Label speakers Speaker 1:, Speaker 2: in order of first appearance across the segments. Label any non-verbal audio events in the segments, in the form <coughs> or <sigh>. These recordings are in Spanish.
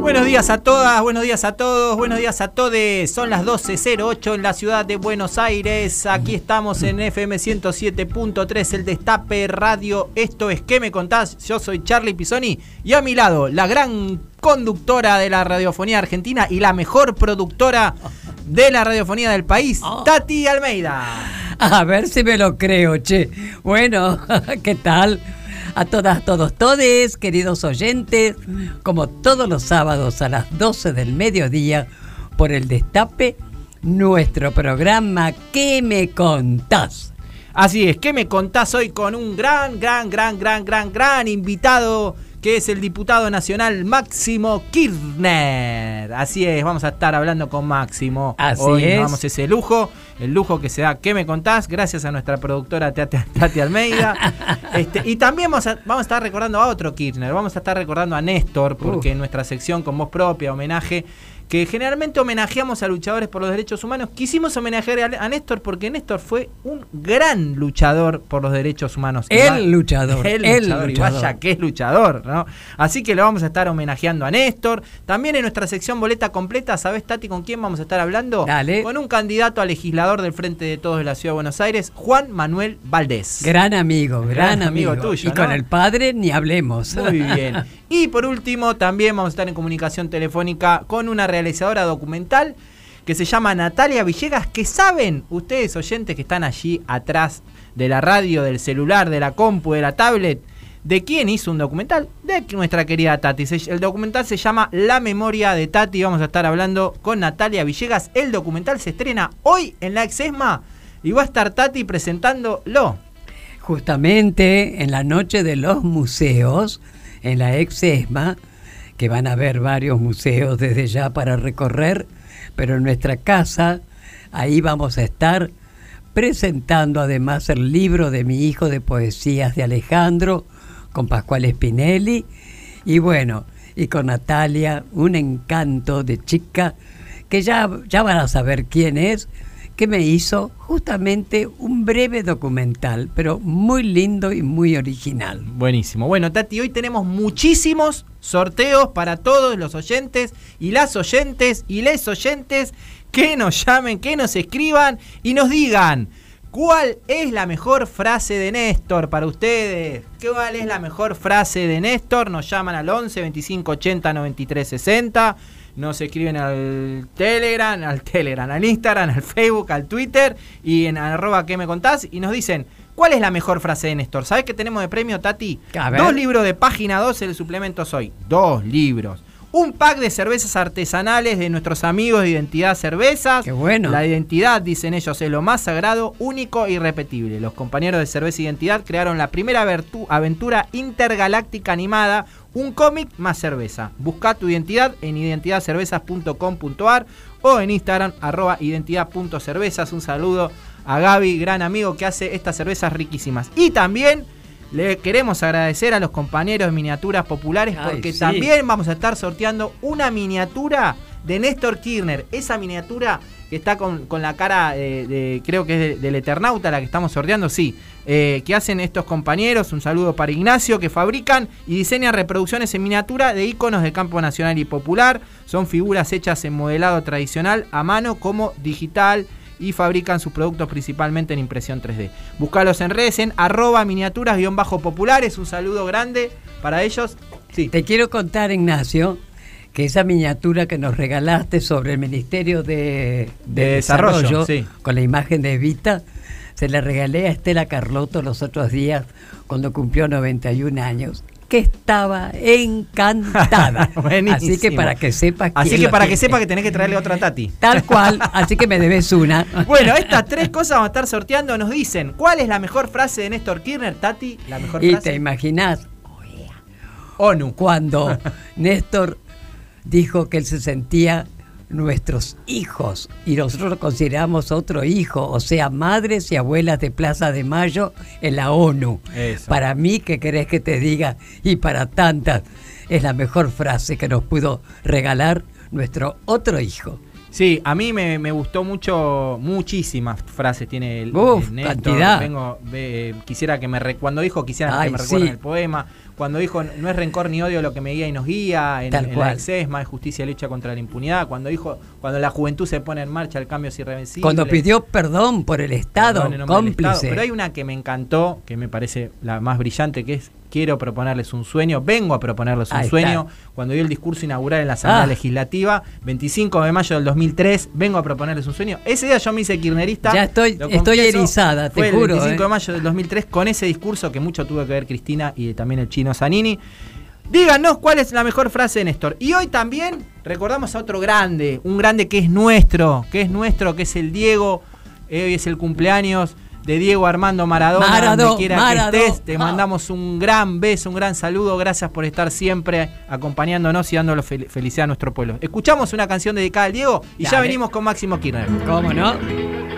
Speaker 1: Buenos días a todas, buenos días a todos, buenos días a todes. Son las 12.08 en la ciudad de Buenos Aires. Aquí estamos en FM 107.3, el Destape Radio. Esto es ¿Qué me contás? Yo soy Charlie Pisoni y a mi lado la gran conductora de la radiofonía argentina y la mejor productora de la radiofonía del país, Tati Almeida.
Speaker 2: A ver si me lo creo, che. Bueno, <laughs> ¿qué tal? A todas, todos, todes, queridos oyentes, como todos los sábados a las 12 del mediodía, por el Destape, nuestro programa ¿Qué me contás?
Speaker 1: Así es, ¿qué me contás hoy con un gran, gran, gran, gran, gran, gran invitado? Que es el diputado nacional Máximo Kirchner. Así es, vamos a estar hablando con Máximo.
Speaker 2: Así
Speaker 1: Hoy
Speaker 2: es.
Speaker 1: nos damos ese lujo, el lujo que se da. ¿Qué me contás? Gracias a nuestra productora Tati, Tati Almeida. <laughs> Este, y también vamos a, vamos a estar recordando a otro Kirchner, vamos a estar recordando a Néstor, porque en nuestra sección con voz propia, homenaje, que generalmente homenajeamos a luchadores por los derechos humanos, quisimos homenajear a, a Néstor porque Néstor fue un gran luchador por los derechos humanos. Va-
Speaker 2: El luchador, <laughs>
Speaker 1: el
Speaker 2: el
Speaker 1: luchador, y
Speaker 2: luchador.
Speaker 1: vaya que es luchador, ¿no? Así que lo vamos a estar homenajeando a Néstor. También en nuestra sección boleta completa, ¿sabés, Tati, con quién vamos a estar hablando?
Speaker 2: Dale.
Speaker 1: Con un candidato a legislador del Frente de Todos de la Ciudad de Buenos Aires, Juan Manuel Valdés.
Speaker 2: Gran amigo, gran,
Speaker 1: Gran amigo
Speaker 2: amigo.
Speaker 1: tuyo,
Speaker 2: y con el padre ni hablemos.
Speaker 1: Muy bien. <laughs> Y por último, también vamos a estar en comunicación telefónica con una realizadora documental que se llama Natalia Villegas, que saben ustedes oyentes que están allí atrás de la radio, del celular, de la compu, de la tablet, de quién hizo un documental, de nuestra querida Tati. El documental se llama La memoria de Tati. Vamos a estar hablando con Natalia Villegas. El documental se estrena hoy en la Exesma y va a estar Tati presentándolo.
Speaker 2: Justamente en la noche de los museos, en la ex ESMA, que van a haber varios museos desde ya para recorrer, pero en nuestra casa, ahí vamos a estar presentando además el libro de mi hijo de poesías de Alejandro, con Pascual Spinelli, y bueno, y con Natalia, un encanto de chica, que ya, ya van a saber quién es, que me hizo justamente un breve documental, pero muy lindo y muy original.
Speaker 1: Buenísimo. Bueno, Tati, hoy tenemos muchísimos sorteos para todos los oyentes y las oyentes y les oyentes que nos llamen, que nos escriban y nos digan cuál es la mejor frase de Néstor para ustedes. ¿Cuál es la mejor frase de Néstor? Nos llaman al 11 25 80 93 60. Nos escriben al Telegram, al Telegram, al Instagram, al Facebook, al Twitter y en arroba que me contás y nos dicen cuál es la mejor frase de Néstor. ¿Sabés qué tenemos de premio, Tati? Dos libros de página 2 el suplemento soy. Dos libros. Un pack de cervezas artesanales de nuestros amigos de Identidad Cervezas.
Speaker 2: Qué bueno.
Speaker 1: La identidad, dicen ellos, es lo más sagrado, único e irrepetible. Los compañeros de Cerveza Identidad crearon la primera aventura intergaláctica animada, un cómic más cerveza. Busca tu identidad en identidadcervezas.com.ar o en Instagram, arroba identidad.cervezas. Un saludo a Gaby, gran amigo que hace estas cervezas riquísimas. Y también le queremos agradecer a los compañeros de miniaturas populares
Speaker 2: Ay,
Speaker 1: porque
Speaker 2: sí.
Speaker 1: también vamos a estar sorteando una miniatura de Néstor Kirchner. Esa miniatura que está con, con la cara eh, de, creo que es de- del Eternauta, la que estamos sorteando, sí. eh, que hacen estos compañeros, un saludo para Ignacio, que fabrican y diseñan reproducciones en miniatura de iconos del campo nacional y popular. Son figuras hechas en modelado tradicional a mano como digital y fabrican sus productos principalmente en impresión 3D. Buscalos en redes en arroba miniaturas-populares. Un saludo grande para ellos. Sí.
Speaker 2: Te quiero contar, Ignacio, que esa miniatura que nos regalaste sobre el Ministerio de,
Speaker 1: De Desarrollo, sí.
Speaker 2: con la imagen de Evita, se la regalé a Estela Carlotto los otros días cuando cumplió 91 años, que estaba encantada. <laughs> Así que para que sepas
Speaker 1: Así que para que
Speaker 2: tiene.
Speaker 1: sepa que tenés que traerle otra a Tati.
Speaker 2: Tal cual, así que me debes una. <laughs>
Speaker 1: Bueno, estas tres cosas vamos a estar sorteando. Nos dicen, ¿cuál es la mejor frase de Néstor Kirchner, Tati? La mejor
Speaker 2: Y
Speaker 1: frase.
Speaker 2: te imaginas
Speaker 1: ONU.
Speaker 2: cuando Néstor <laughs> dijo que él se sentía nuestros hijos y nosotros lo consideramos otro hijo, o sea, madres y abuelas de Plaza de Mayo en la ONU. Para mí, ¿qué querés que te diga? Y para tantas, es la mejor frase que nos pudo regalar nuestro otro hijo.
Speaker 1: Sí, a mí me, gustó mucho, muchísimas frases tiene el,
Speaker 2: Uf, Cantidad.
Speaker 1: Vengo, quisiera que me cuando dijo quisiera que me recuerden el poema, cuando dijo no es rencor ni odio lo que me guía y nos guía, en, en la exesma, es justicia y lucha contra la impunidad, cuando dijo cuando la juventud se pone en marcha el cambio es irreversible.
Speaker 2: Cuando pidió perdón por el Estado, cómplice.
Speaker 1: Pero hay una que me encantó, que me parece la más brillante, que es quiero proponerles un sueño, vengo a proponerles un sueño. Cuando dio el discurso inaugural en la Asamblea ah. Legislativa, 25 de mayo del 2003, vengo a proponerles un sueño. Ese día yo me hice kirnerista.
Speaker 2: Ya estoy, estoy erizada, te
Speaker 1: fue
Speaker 2: juro.
Speaker 1: El
Speaker 2: 25
Speaker 1: de eh. mayo del 2003 con ese discurso que mucho tuvo que ver Cristina y también el chino Zanini. Díganos cuál es la mejor frase de Néstor. Y hoy también recordamos a otro grande, un grande que es nuestro, que es nuestro, que es el Diego. Hoy es el cumpleaños de Diego Armando Maradona, donde quiera que estés. Te ah. mandamos un gran beso, un gran saludo. Gracias por estar siempre acompañándonos y dándole felicidad a nuestro pueblo. Escuchamos una canción dedicada al Diego y ya venimos con Máximo Kirchner.
Speaker 2: ¿Cómo no?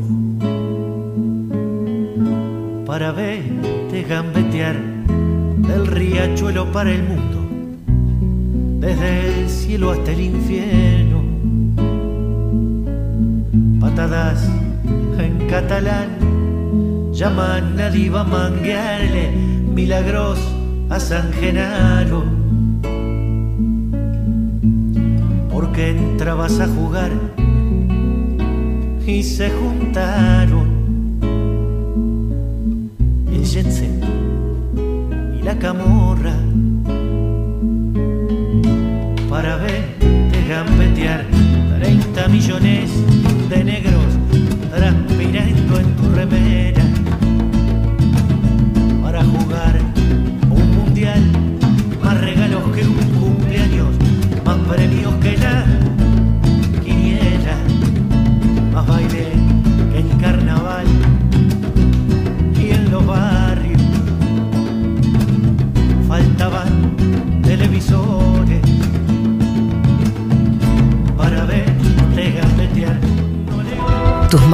Speaker 3: para verte gambetear del riachuelo para el mundo desde el cielo hasta el infierno. Patadas en catalán llaman a diva manguearle milagros a San Genaro. Porque entrabas a jugar y se juntaron y la camorra para verte gambetear 30 millones de negros transpirando en tu remera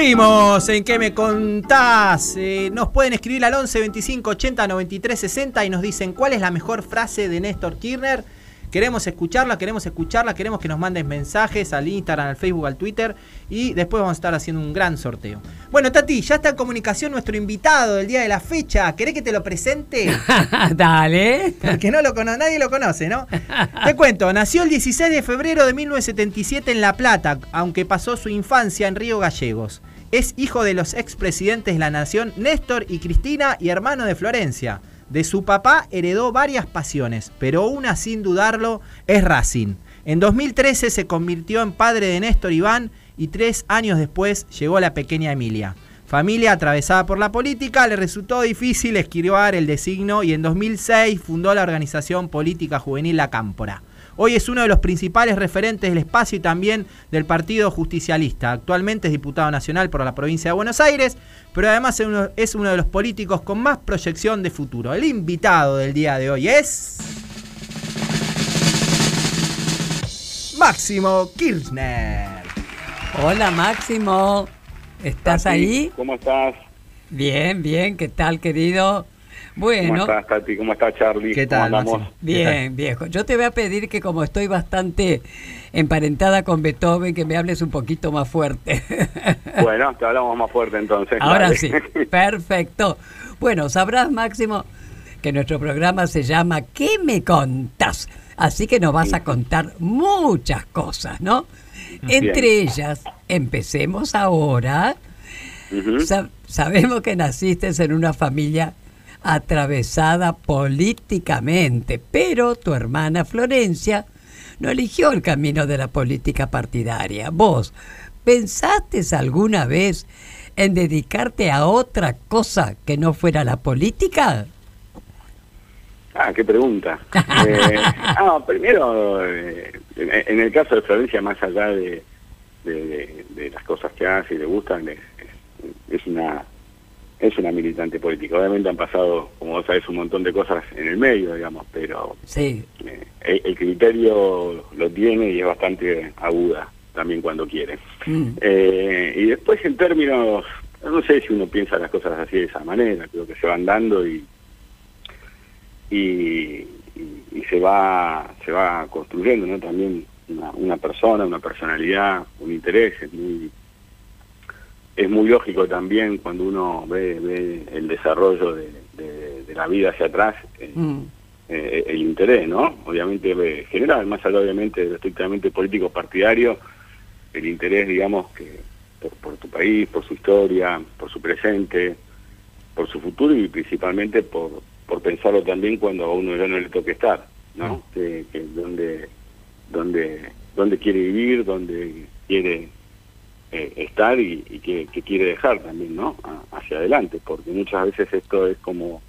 Speaker 1: En ¿Qué me contás? Eh, nos pueden escribir al 11 25 80 93 60 y nos dicen cuál es la mejor frase de Néstor Kirchner. Queremos escucharla, queremos escucharla, queremos que nos manden mensajes al Instagram, al Facebook, al Twitter y después vamos a estar haciendo un gran sorteo. Bueno, Tati, ya está en comunicación nuestro invitado del día de la fecha. ¿Querés que te lo presente? <laughs>
Speaker 2: Dale.
Speaker 1: Porque no lo nadie lo conoce, ¿no? te cuento, nació el 16 de febrero de 1977 en La Plata, aunque pasó su infancia en Río Gallegos. Es hijo de los expresidentes de la Nación Néstor y Cristina y hermano de Florencia. De su papá heredó varias pasiones, pero una sin dudarlo es Racing. En 2013 se convirtió en padre de Néstor Iván y tres años después llegó la pequeña Emilia. Familia atravesada por la política, le resultó difícil esquivar el designo y en 2006 fundó la organización política juvenil La Cámpora. Hoy es uno de los principales referentes del espacio y también del Partido Justicialista. Actualmente es diputado nacional por la provincia de Buenos Aires, pero además es uno, de los políticos con más proyección de futuro. El invitado del día de hoy es... Máximo Kirchner.
Speaker 2: Hola Máximo, ¿estás ahí?
Speaker 4: ¿Cómo estás?
Speaker 2: Bien, bien, ¿qué tal querido? Bueno.
Speaker 4: ¿Cómo estás, Tati? ¿Cómo está Charlie?
Speaker 1: ¿Qué tal,
Speaker 4: ¿Cómo?
Speaker 2: Bien, viejo. Yo te voy a pedir que como estoy bastante emparentada con Beethoven, que me hables un poquito más fuerte. <laughs>
Speaker 4: Bueno, te hablamos más fuerte entonces.
Speaker 2: Ahora
Speaker 4: dale.
Speaker 2: sí, <laughs> perfecto. Bueno, sabrás, Máximo, que nuestro programa se llama ¿Qué me contás? Así que nos vas a contar muchas cosas, ¿no? Entre ellas, empecemos ahora. Sa- sabemos que naciste en una familia atravesada políticamente, pero tu hermana Florencia no eligió el camino de la política partidaria. ¿Vos pensaste alguna vez en dedicarte a otra cosa que no fuera la política?
Speaker 4: Ah, qué pregunta. <laughs> Eh, ah, primero, eh, en, el caso de Florencia, más allá de, de- de- de las cosas que hace y le gustan, es, es una es una militante política. Obviamente han pasado, como vos sabés, un montón de cosas en el medio, digamos, pero
Speaker 2: Sí,
Speaker 4: eh, el, el criterio lo tiene y es bastante aguda también cuando quiere.
Speaker 2: Mm.
Speaker 4: Eh, y después en términos, no sé si uno piensa las cosas así de esa manera, creo que se van dando y y, y- y se va se va construyendo ¿no? también una, una persona, una personalidad, un interés, es muy es muy lógico también cuando uno ve, ve el desarrollo de, de- de la vida hacia atrás, eh,
Speaker 2: Mm.
Speaker 4: eh, el interés, ¿no? Obviamente eh, general, más allá obviamente de lo estrictamente político partidario, el interés, digamos, que por, por tu país, por su historia, por su presente, por su futuro y principalmente por, por pensarlo también cuando a uno ya no le toque estar, ¿no? Que, que dónde, dónde, dónde quiere vivir, dónde quiere eh, estar y, y que, que quiere dejar también, ¿no? A- hacia adelante, porque muchas veces esto es como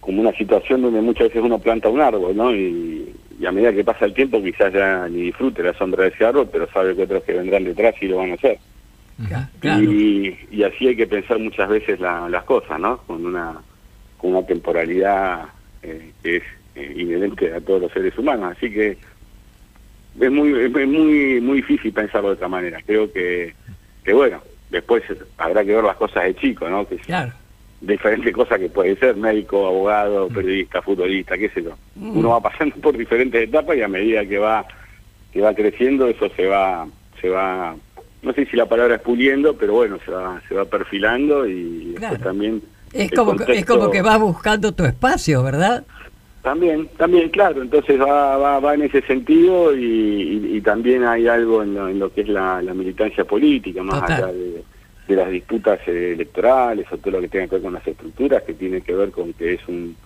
Speaker 4: como una situación donde muchas veces uno planta un árbol, ¿no? Y, y a medida que pasa el tiempo quizás ya ni disfrute la sombra de ese árbol, pero sabe que otros que vendrán detrás sí lo van a hacer.
Speaker 2: Claro.
Speaker 4: Y, y así hay que pensar muchas veces la- las cosas, ¿no? Con una, con una temporalidad eh, que es eh, inherente a todos los seres humanos. Así que es muy, es muy, muy difícil pensarlo de otra manera. Creo que, que bueno, después habrá que ver las cosas de chico, ¿no? Que
Speaker 2: Claro.
Speaker 4: diferentes cosas que puede ser, médico, abogado, periodista, futbolista, qué sé yo.
Speaker 2: Mm.
Speaker 4: Uno va pasando por diferentes etapas y a medida que va que va creciendo eso se va se va no sé si la palabra es puliendo, pero bueno, se va se va perfilando y
Speaker 2: Claro.
Speaker 4: también
Speaker 2: Es como, que- es
Speaker 4: contexto-
Speaker 2: como que vas buscando tu espacio, ¿verdad?
Speaker 4: También, también, claro, entonces va, va, va en ese sentido y, y- y también hay algo en lo, en lo que es la, la militancia política, más
Speaker 2: Total.
Speaker 4: allá de, de las disputas eh, electorales o todo lo que tenga que ver con las estructuras, que tiene que ver con que es un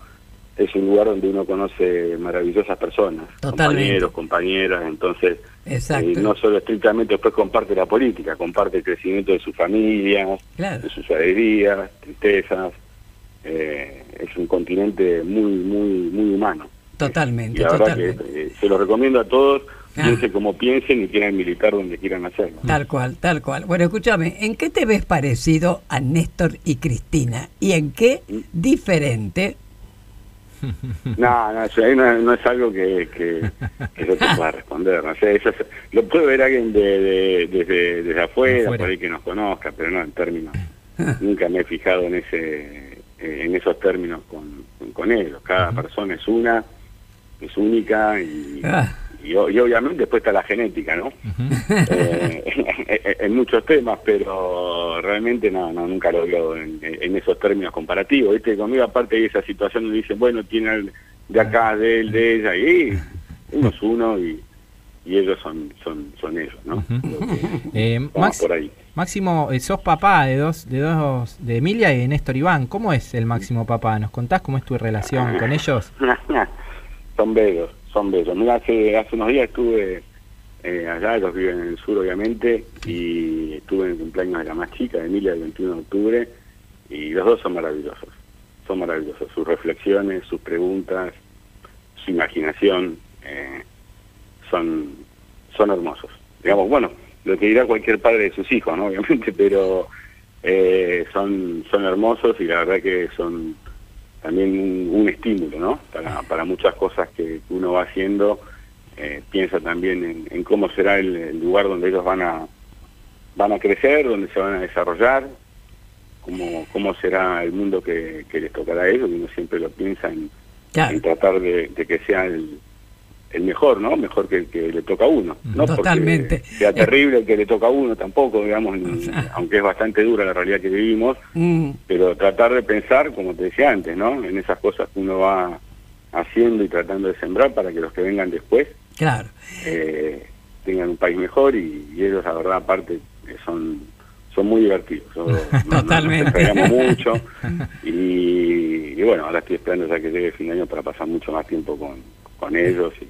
Speaker 4: es un lugar donde uno conoce maravillosas personas,
Speaker 2: Totalmente.
Speaker 4: compañeros, compañeras, entonces eh, no solo estrictamente después comparte la política, comparte el crecimiento de su familia,
Speaker 2: Claro.
Speaker 4: de sus alegrías, tristezas, eh, es un continente muy, muy, muy humano.
Speaker 2: Totalmente,
Speaker 4: Y la
Speaker 2: totalmente.
Speaker 4: que eh, se lo recomiendo a todos,
Speaker 2: Ah.
Speaker 4: piensen como piensen y quieran militar donde quieran hacerlo.
Speaker 2: Tal cual, tal cual. Bueno, escúchame, ¿en qué te ves parecido a Néstor y Cristina? ¿Y en qué diferente? <laughs>
Speaker 4: No, no, eso no, no es algo que, que, que yo te pueda <laughs> responder. No sé, eso es- lo puede ver alguien de, de- desde, desde afuera,
Speaker 1: Afuera.
Speaker 4: por ahí que nos conozca, pero no en términos. <laughs> nunca me he fijado en ese eh, en esos términos con, con, con ellos. Cada persona es una, es única y,
Speaker 2: Ah.
Speaker 4: y, obviamente después está la genética, ¿no? <laughs> Eh, <laughs> en, en muchos temas, pero realmente no, no nunca lo veo en, en esos términos comparativos. ¿viste? Conmigo aparte hay esa situación donde dicen, bueno, tiene al- de acá, de él, de ella, y <laughs> uno es uno y, y ellos son, son, son ellos, ¿no? Creo que
Speaker 1: Eh, Max-
Speaker 4: por ahí.
Speaker 1: Máximo, eh, sos papá de dos, de dos, de Emilia y de Néstor Iván. ¿Cómo es el Máximo papá? ¿Nos contás cómo es tu relación con ellos? <laughs>
Speaker 4: son bellos, son bellos. Mira, hace, hace unos días estuve eh, allá, ellos viven en el sur obviamente, y estuve en el cumpleaños de la más chica, de Emilia, el 21 de octubre, y los dos son maravillosos, son maravillosos. Sus reflexiones, sus preguntas, su imaginación, eh, son, son hermosos. Digamos, bueno, lo que dirá cualquier padre de sus hijos, ¿no? <laughs> Obviamente, pero eh, son, son hermosos y la verdad que son también un, un estímulo, ¿no? Para, para muchas cosas que uno va haciendo, eh, piensa también en, en cómo será el, el lugar donde ellos van a van a crecer, donde se van a desarrollar cómo, cómo será el mundo que, que les tocará a ellos, y uno siempre lo piensa en,
Speaker 2: Claro.
Speaker 4: en tratar de, de que sea el, el mejor, ¿no? Mejor que el que le toca a uno. No
Speaker 2: Totalmente.
Speaker 4: Porque sea terrible el que le toca a uno tampoco, digamos,
Speaker 2: sea. <laughs>
Speaker 4: aunque es bastante dura la realidad que vivimos,
Speaker 2: Mm,
Speaker 4: pero tratar de pensar, como te decía antes, ¿no? En esas cosas que uno va haciendo y tratando de sembrar para que los que vengan después
Speaker 2: claro.
Speaker 4: eh, tengan un país mejor y, y ellos, la verdad, aparte, eh, son son muy divertidos. <laughs>
Speaker 2: Totalmente.
Speaker 4: Nos extrañamos mucho <laughs> y, y bueno, ahora estoy esperando ya que llegue el fin de año para pasar mucho más tiempo con, con ellos y,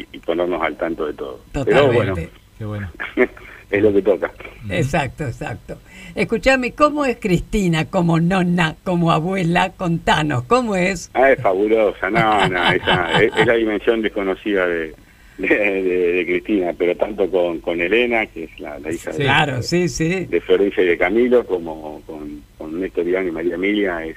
Speaker 4: y- y ponernos al tanto de todo. Pero bueno,
Speaker 2: Totalmente.
Speaker 1: Qué bueno. <laughs>
Speaker 4: es lo que toca.
Speaker 2: Exacto, exacto. Escúchame, ¿cómo es Cristina como nonna, como abuela? Contanos, ¿cómo es?
Speaker 4: Ah, es fabulosa, no, no, <laughs> esa, es, es la dimensión desconocida de, de, de- de Cristina, pero tanto con, con Elena, que es la, la hija de,
Speaker 2: Claro, sí, sí.
Speaker 4: de Florencia y de Camilo, como con, con Néstor Iván y María Emilia, es,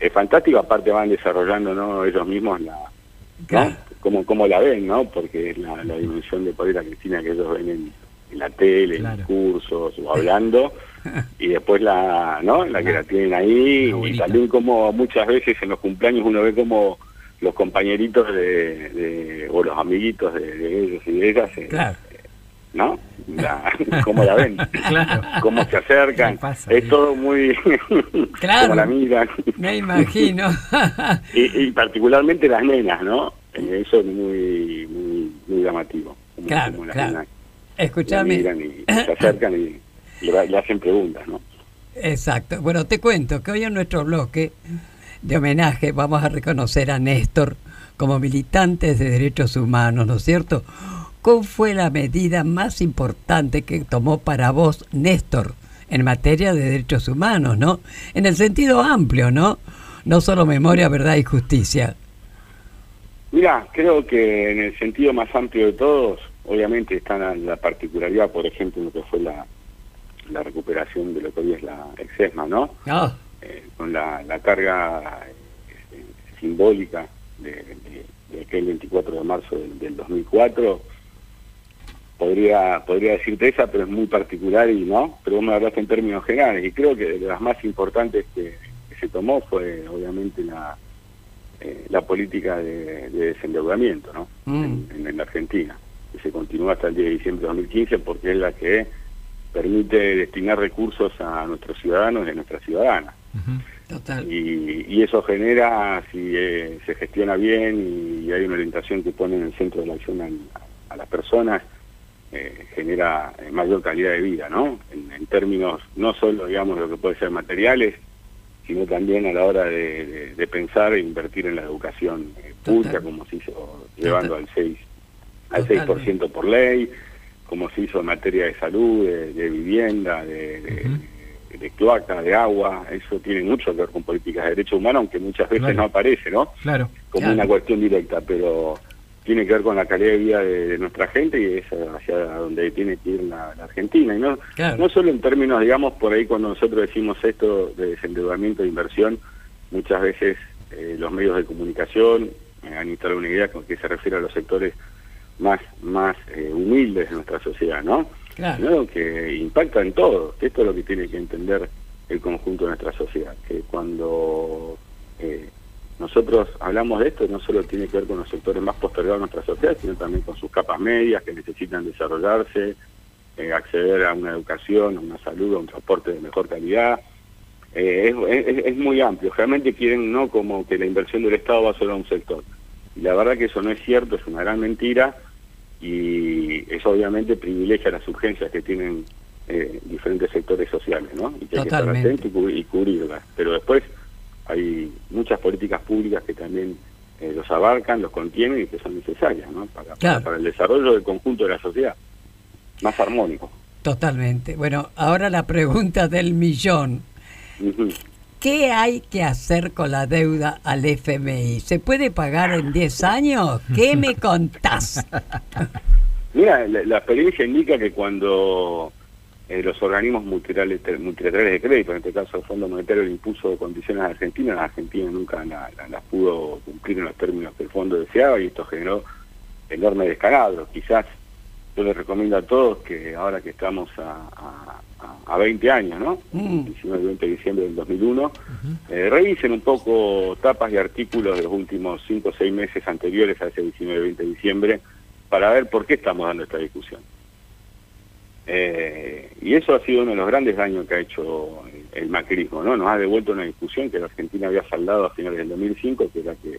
Speaker 4: es <laughs> fantástico, aparte van desarrollando ¿no? ellos mismos la, ¿no?
Speaker 2: Claro.
Speaker 4: Cómo, cómo la ven, ¿no? Porque es la, la dimensión de poder a Cristina que ellos ven en, en la tele, en
Speaker 1: Claro.
Speaker 4: cursos o hablando, <laughs> y después la, ¿no? La que la tienen ahí, y también como muchas veces en los cumpleaños uno ve como los compañeritos de, de- o los amiguitos de, de ellos y de ellas, eh,
Speaker 2: Claro.
Speaker 4: ¿no? La, <laughs> cómo la ven, <laughs>
Speaker 1: Claro.
Speaker 4: cómo se acercan, es todo muy
Speaker 2: Claro.
Speaker 4: como la miran
Speaker 2: Me imagino.
Speaker 4: y, y particularmente las nenas, ¿no? Eso es muy muy, muy llamativo. Como-
Speaker 2: Claro,
Speaker 4: como las
Speaker 2: claro.
Speaker 4: nenas la y se acercan y le, le hacen preguntas, ¿no?
Speaker 2: Exacto. Bueno, te cuento que hoy en nuestro bloque de homenaje vamos a reconocer a Néstor como militantes de derechos humanos, ¿no es cierto? ¿Cuál fue la medida más importante que tomó para vos Néstor en materia de derechos humanos, ¿no? En el sentido amplio, ¿no? No solo memoria, verdad y justicia.
Speaker 4: Mira, creo que en el sentido más amplio de todos, obviamente está la, la particularidad, por ejemplo, en lo que fue la, la recuperación de lo que hoy es la exesma, ¿no?
Speaker 2: Ah,
Speaker 4: Eh, con la, la carga eh, simbólica de, de- de aquel 24 de marzo del, del 2004, podría podría decirte esa, pero es muy particular y no, pero vos me hablaste en términos generales, y creo que de las más importantes que, que se tomó fue obviamente la, eh, la política de, de desendeudamiento ¿no?
Speaker 2: Mm.
Speaker 4: en, en- en la Argentina, que se continúa hasta el 10 de diciembre de 2015 porque es la que permite destinar recursos a nuestros ciudadanos y a nuestras ciudadanas.
Speaker 2: Total.
Speaker 4: Y, y eso genera, si eh, se gestiona bien y hay una orientación que pone en el centro de la acción a, a las personas, eh, genera mayor calidad de vida, ¿no? En, en términos no solo, digamos, de lo que puede ser materiales, sino también a la hora de, de- de pensar e invertir en la educación eh, pública,
Speaker 2: Total.
Speaker 4: como se hizo llevando al 6 al
Speaker 2: Totalmente.
Speaker 4: 6% por ley, como se hizo en materia de salud, de, de vivienda, de, de- de cloaca, de agua, eso tiene mucho que ver con políticas de derechos humanos, aunque muchas veces
Speaker 1: Claro.
Speaker 4: no aparece, ¿no?
Speaker 1: Claro.
Speaker 4: Como
Speaker 2: Claro.
Speaker 4: una cuestión directa, pero tiene que ver con la calidad de vida de, de nuestra gente y es hacia donde tiene que ir la, la Argentina. Y no,
Speaker 2: Claro.
Speaker 4: no solo en términos, digamos, por ahí cuando nosotros decimos esto de desendeudamiento de inversión, muchas veces eh, los medios de comunicación eh, han instalado una idea con que se refiere a los sectores más, más eh, humildes de nuestra sociedad, ¿no?
Speaker 2: Claro.
Speaker 4: ¿no? que impacta en todo, esto es lo que tiene que entender el conjunto de nuestra sociedad, que cuando eh, nosotros hablamos de esto, no solo tiene que ver con los sectores más postergados de nuestra sociedad, sino también con sus capas medias que necesitan desarrollarse, eh, acceder a una educación, a una salud, a un transporte de mejor calidad. Eh, es, es- es muy amplio, realmente quieren no como que la inversión del Estado va solo a un sector. Y la verdad que eso no es cierto, es una gran mentira y eso obviamente privilegia las urgencias que tienen eh, diferentes sectores sociales, ¿no? Y que hay que estar
Speaker 2: Totalmente.
Speaker 4: y cubrirlas. Pero después hay muchas políticas públicas que también eh, los abarcan, los contienen y que son necesarias, ¿no? Para,
Speaker 2: Claro.
Speaker 4: para el desarrollo del conjunto de la sociedad, más armónico.
Speaker 2: Totalmente. Bueno, ahora la pregunta del millón. ¿Qué hay que hacer con la deuda al FMI? ¿Se puede pagar en 10 años? ¿Qué me contás? <laughs>
Speaker 4: Mira, la, la experiencia indica que cuando eh, los organismos multilaterales, multilaterales de crédito, en este caso el Fondo Monetario, le impuso condiciones a Argentina, la Argentina nunca la- la- las pudo cumplir en los términos que el fondo deseaba y esto generó enorme descalabro. Quizás yo les recomiendo a todos que ahora que estamos a, a- a, 20 años, ¿no? 19 y 20 de diciembre del 2001. Eh, revisen un poco tapas y artículos de los últimos 5 o 6 meses anteriores a ese 19 y 20 de diciembre para ver por qué estamos dando esta discusión. Eh, y eso ha sido uno de los grandes daños que ha hecho el, macrismo, ¿no? Nos ha devuelto una discusión que la Argentina había saldado a finales del 2005, que era que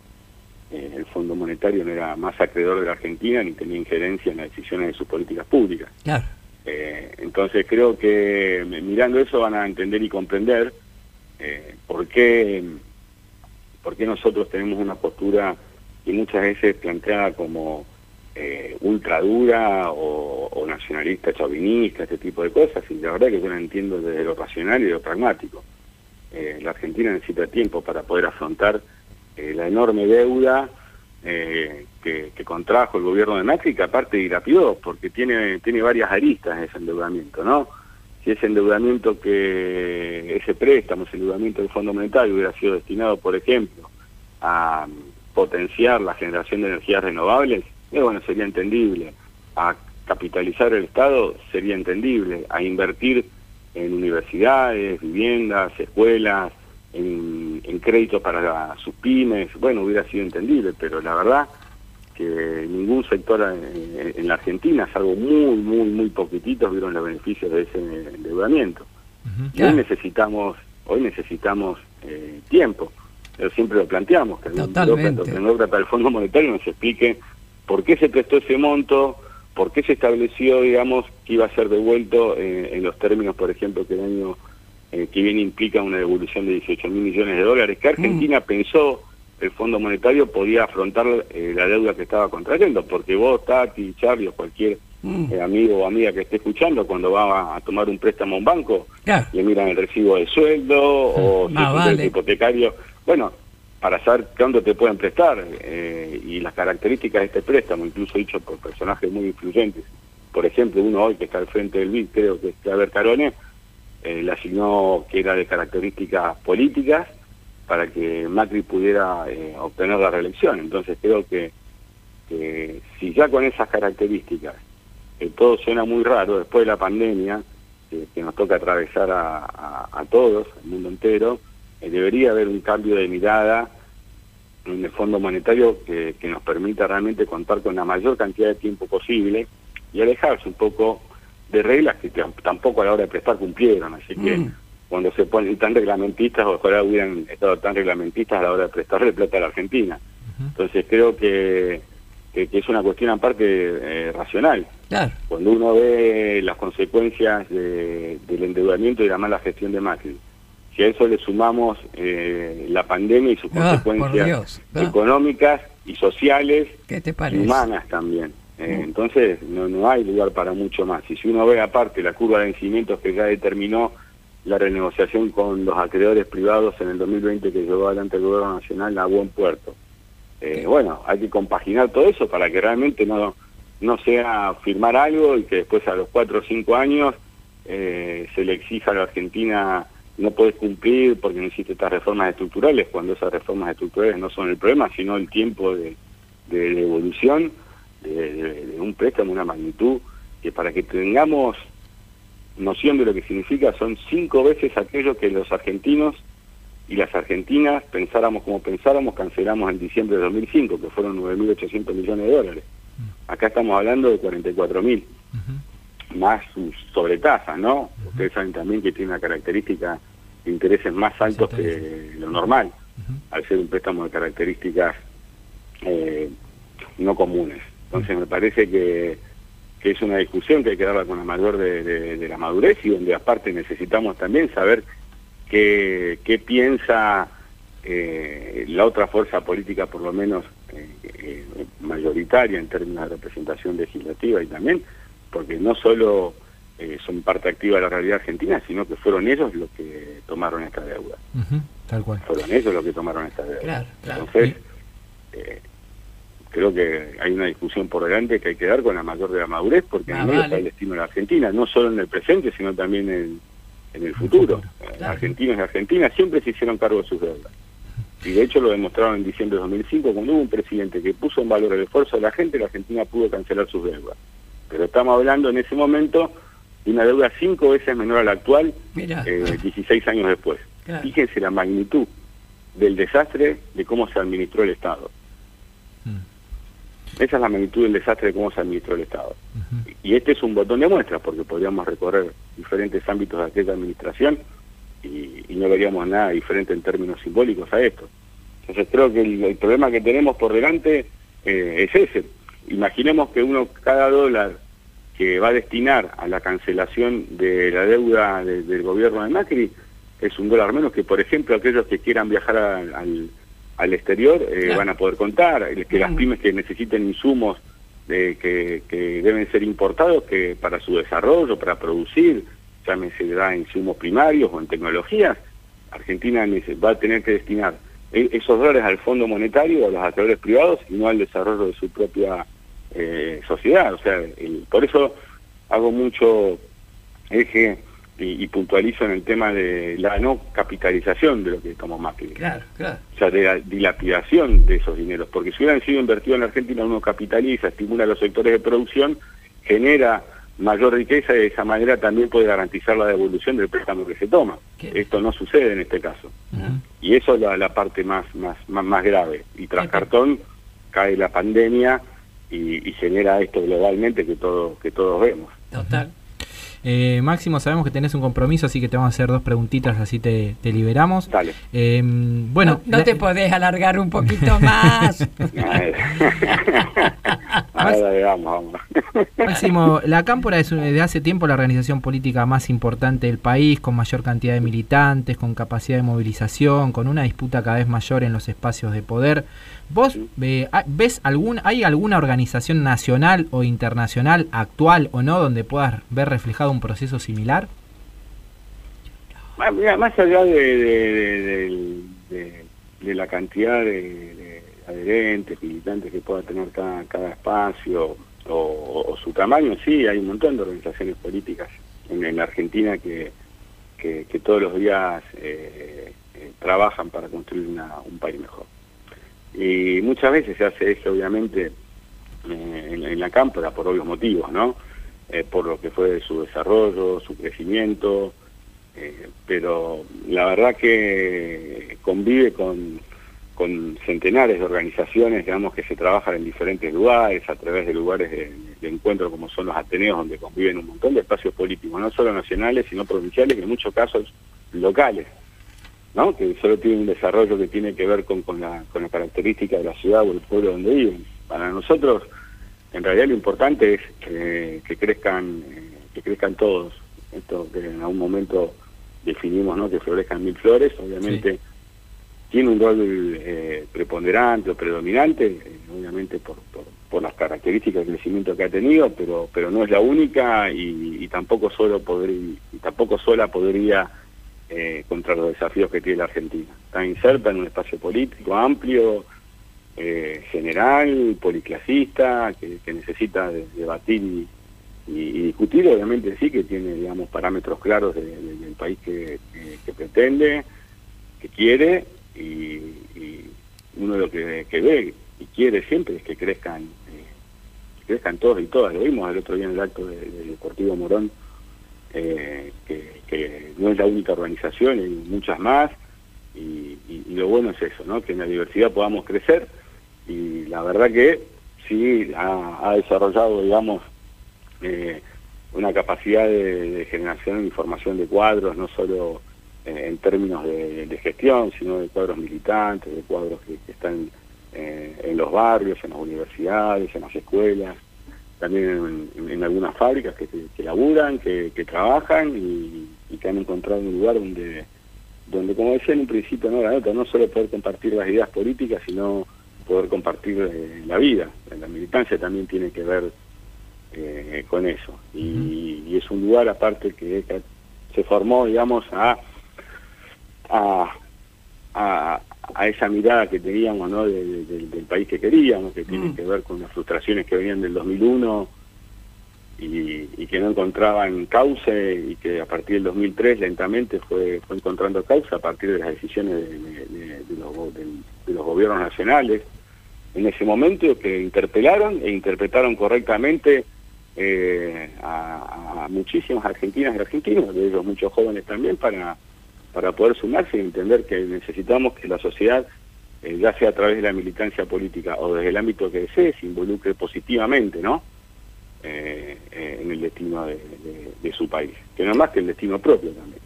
Speaker 4: eh, el Fondo Monetario no era más acreedor de la Argentina ni tenía injerencia en las decisiones de sus políticas públicas. Eh, entonces creo que mirando eso van a entender y comprender por, qué, por qué nosotros tenemos una postura y muchas veces planteada como eh, ultra dura o, nacionalista chauvinista, este tipo de cosas, y la verdad que yo no entiendo desde lo racional y lo pragmático. Eh, la Argentina necesita tiempo para poder afrontar eh, la enorme deuda eh, que, contrajo el gobierno de Macri, que aparte dilapió, porque tiene, tiene varias aristas ese endeudamiento, ¿no? Si ese endeudamiento que, ese préstamo, ese endeudamiento del Fondo Monetario hubiera sido destinado, por ejemplo, a potenciar la generación de energías renovables, bueno, sería entendible. A capitalizar el Estado sería entendible. A invertir en universidades, viviendas, escuelas, en, créditos para sus pymes, bueno, hubiera sido entendible, pero la verdad que ningún sector en, la Argentina, salvo muy, muy, muy poquititos, vieron los beneficios de ese endeudamiento. Y hoy necesitamos, hoy necesitamos eh, tiempo. Pero siempre lo planteamos, que el Fondo Monetario nos explique por qué se prestó ese monto, por qué se estableció, digamos, que iba a ser devuelto eh, en los términos, por ejemplo, que el año eh, que viene implica una devolución de 18 mil millones de dólares, que Argentina mm. pensó el Fondo Monetario podía afrontar eh, la deuda que estaba contrayendo, porque vos, Tati, Charlie o cualquier mm. amigo o amiga que esté escuchando, cuando va a, tomar un préstamo a un banco, le miran el recibo de sueldo o <laughs> si es hipotecario. Bueno, para saber cuándo te pueden prestar eh, y las características de este préstamo, incluso dicho por personajes muy influyentes. Por ejemplo, uno hoy que está al frente del BID, creo que es Claver Carone, eh, le asignó que era de características políticas para que Macri pudiera eh, obtener la reelección. Entonces creo que, si ya con esas características todo suena muy raro después de la pandemia, que nos toca atravesar a, a todos, al mundo entero, eh, debería haber un cambio de mirada en el Fondo Monetario que, nos permita realmente contar con la mayor cantidad de tiempo posible y alejarse un poco de reglas que tampoco a la hora de prestar cumplieron. Así que mm. cuando se ponen tan reglamentistas, ojalá hubieran estado tan reglamentistas a la hora de prestarle plata a la Argentina. Entonces creo que, es una cuestión aparte eh, racional. Cuando uno ve las consecuencias del endeudamiento y la mala gestión de Macri, si a eso le sumamos eh, la pandemia y sus ah, consecuencias ah. económicas y sociales y humanas también. Eh, mm. Entonces no, no hay lugar para mucho más. Y si uno ve aparte la curva de vencimientos que ya determinó la renegociación con los acreedores privados en el 2020 que llevó adelante el gobierno nacional a buen puerto. Eh, bueno, hay que compaginar todo eso para que realmente no, no sea firmar algo y que después a los cuatro o cinco años se le exija a la Argentina no puedes cumplir porque no hiciste estas reformas estructurales, cuando esas reformas estructurales no son el problema, sino el tiempo de, de, evolución de, un préstamo, una magnitud, que para que tengamos noción de lo que significa, son cinco veces aquello que los argentinos y las argentinas pensáramos como pensáramos, cancelamos en diciembre de 2005, que fueron 9.800 millones de dólares. Acá estamos hablando de 44.000 más sus sobretasas, ¿no? Ustedes saben también que tiene una característica de intereses más altos que lo normal, al ser un préstamo de características eh, no comunes. Entonces me parece que, que, es una discusión que hay que darla con la mayor de, la madurez y donde aparte necesitamos también saber qué, qué piensa eh, la otra fuerza política, por lo menos eh, mayoritaria en términos de representación legislativa y también porque no solo eh, son parte activa de la realidad argentina, sino que fueron ellos los que tomaron esta deuda. tal cual. Fueron ellos los que tomaron esta deuda. Entonces, eh, creo que hay una discusión por delante que hay que dar con la mayor de la madurez, porque no está el destino de la Argentina, no solo en el presente, sino también en, el futuro. Eh, argentinos y argentinas siempre se hicieron cargo de sus deudas. Y de hecho lo demostraron en diciembre de 2005, cuando hubo un presidente que puso en valor el esfuerzo de la gente, la Argentina pudo cancelar sus deudas pero estamos hablando en ese momento y una deuda cinco veces menor a la actual, eh, 16 años después.
Speaker 2: Claro.
Speaker 4: Fíjense la magnitud del desastre de cómo se administró el Estado.
Speaker 1: Mm.
Speaker 4: Esa es la magnitud del desastre de cómo se administró el Estado. Y este es un botón de muestra, porque podríamos recorrer diferentes ámbitos de aquella administración y, y no veríamos nada diferente en términos simbólicos a esto. Entonces creo que el, el problema que tenemos por delante eh, es ese. Imaginemos que uno, cada dólar que va a destinar a la cancelación de la deuda de- del gobierno de Macri es un dólar menos que, por ejemplo, aquellos que quieran viajar a- al, al exterior eh,
Speaker 2: Claro.
Speaker 4: van a poder contar, el que las pymes que necesiten insumos de, que, que deben ser importados que para su desarrollo, para producir, llámese en insumos primarios o en tecnologías, Argentina va a tener que destinar esos dólares al Fondo Monetario, a los acreedores privados y no al desarrollo de su propia eh, sociedad. O sea, el- por eso hago mucho eje y, y puntualizo en el tema de la no capitalización de lo que tomó Macri.
Speaker 2: Claro, claro.
Speaker 4: O sea, de la dilapidación de esos dineros, porque si hubieran sido invertidos en la Argentina, uno capitaliza, estimula los sectores de producción, genera mayor riqueza y de esa manera también puede garantizar la devolución del préstamo que se toma.
Speaker 2: ¿Qué?
Speaker 4: Esto no sucede en este caso. Y eso es la, la parte más, más, más, más grave. Y tras cartón cae la pandemia y, y genera esto globalmente que, todo, que todos vemos.
Speaker 2: Total.
Speaker 1: Eh, Máximo, sabemos que tenés un compromiso, así que te vamos a hacer dos preguntitas, así te, te liberamos.
Speaker 4: Dale.
Speaker 1: Eh, bueno,
Speaker 2: no, no te podés alargar un poquito más. <laughs> <laughs> <laughs> <laughs>
Speaker 1: Máximo, la Cámpora es desde hace tiempo la organización política más importante del país, con mayor cantidad de militantes, con capacidad de movilización, con una disputa cada vez mayor en los espacios de poder. ¿Vos eh, ah, ves algún, hay alguna organización nacional o internacional, actual o no, donde puedas ver reflejado un proceso similar?
Speaker 4: Más, mira, más allá de, de- de- del- de- de la cantidad de adherentes, militantes que pueda tener cada, cada espacio o, su tamaño, sí, hay un montón de organizaciones políticas en, Argentina que, que, todos los días eh, eh, trabajan para construir una- un país mejor. Y muchas veces se hace eso, obviamente, eh, en, en la cámpora por obvios motivos, ¿no? Eh, por lo que fue su desarrollo, su crecimiento, pero la verdad que convive con, con centenares de organizaciones, digamos, que se trabajan en diferentes lugares, a través de lugares de, encuentro como son los Ateneos, donde conviven un montón de espacios políticos, no solo nacionales, sino provinciales y en muchos casos locales, ¿no? que solo tienen un desarrollo que tiene que ver con, con, la, con la característica de la ciudad o el pueblo donde viven. Para nosotros, en realidad lo importante es que, que crezcan eh, que crezcan todos. Esto que en algún momento definimos, ¿no? que florezcan mil flores, obviamente tiene un rol eh, preponderante o predominante, eh, obviamente por, por, las características de crecimiento que ha tenido, pero pero no es la única y, tampoco solo podría y tampoco sola podría eh, contra los desafíos que tiene la Argentina. Está inserta en un espacio político amplio, eh, general, policlasista, que, necesita de- debatir y, discutir, obviamente sí que tiene, digamos, parámetros claros de- de- del país que- que pretende, que quiere, y, y uno lo que, ve y quiere siempre es que crezcan, eh, crezcan todos y todas. Lo vimos el otro día en el acto de- del Deportivo Morón, eh, que, no es la única organización, hay muchas más, y, y- y lo bueno es eso, ¿no? que en la diversidad podamos crecer, y la verdad que sí ha, desarrollado, digamos, eh, una capacidad de, de generación de información de cuadros, no solo en términos de, de gestión, sino de cuadros militantes, de cuadros que, que están eh, en los barrios, en las universidades, en las escuelas, también en, algunas fábricas que, que, laburan, que, que trabajan y, y que han encontrado un lugar donde, donde como decía en un principio, no, la nota, no solo poder compartir las ideas políticas, sino poder compartir eh, la vida. La militancia también tiene que ver eh, con eso. Y, y es un lugar aparte que se formó, digamos, a, a, a, a esa mirada que teníamos ¿no? de- de- del- del país que queríamos, que tiene
Speaker 2: Mm.
Speaker 4: que ver con las frustraciones que venían del 2001 y, y que no encontraban cauce y que a partir del 2003 lentamente fue, fue encontrando causa a partir de las decisiones de, los, de los gobiernos nacionales en ese momento que interpelaron e interpretaron correctamente eh, a, muchísimas argentinas y argentinos, de ellos muchos jóvenes también, para, para poder sumarse y entender que necesitamos que la sociedad, eh, ya sea a través de la militancia política o desde el ámbito que desee, se involucre positivamente, ¿no? Eh, en el destino de, su país, que no es más que el destino propio también.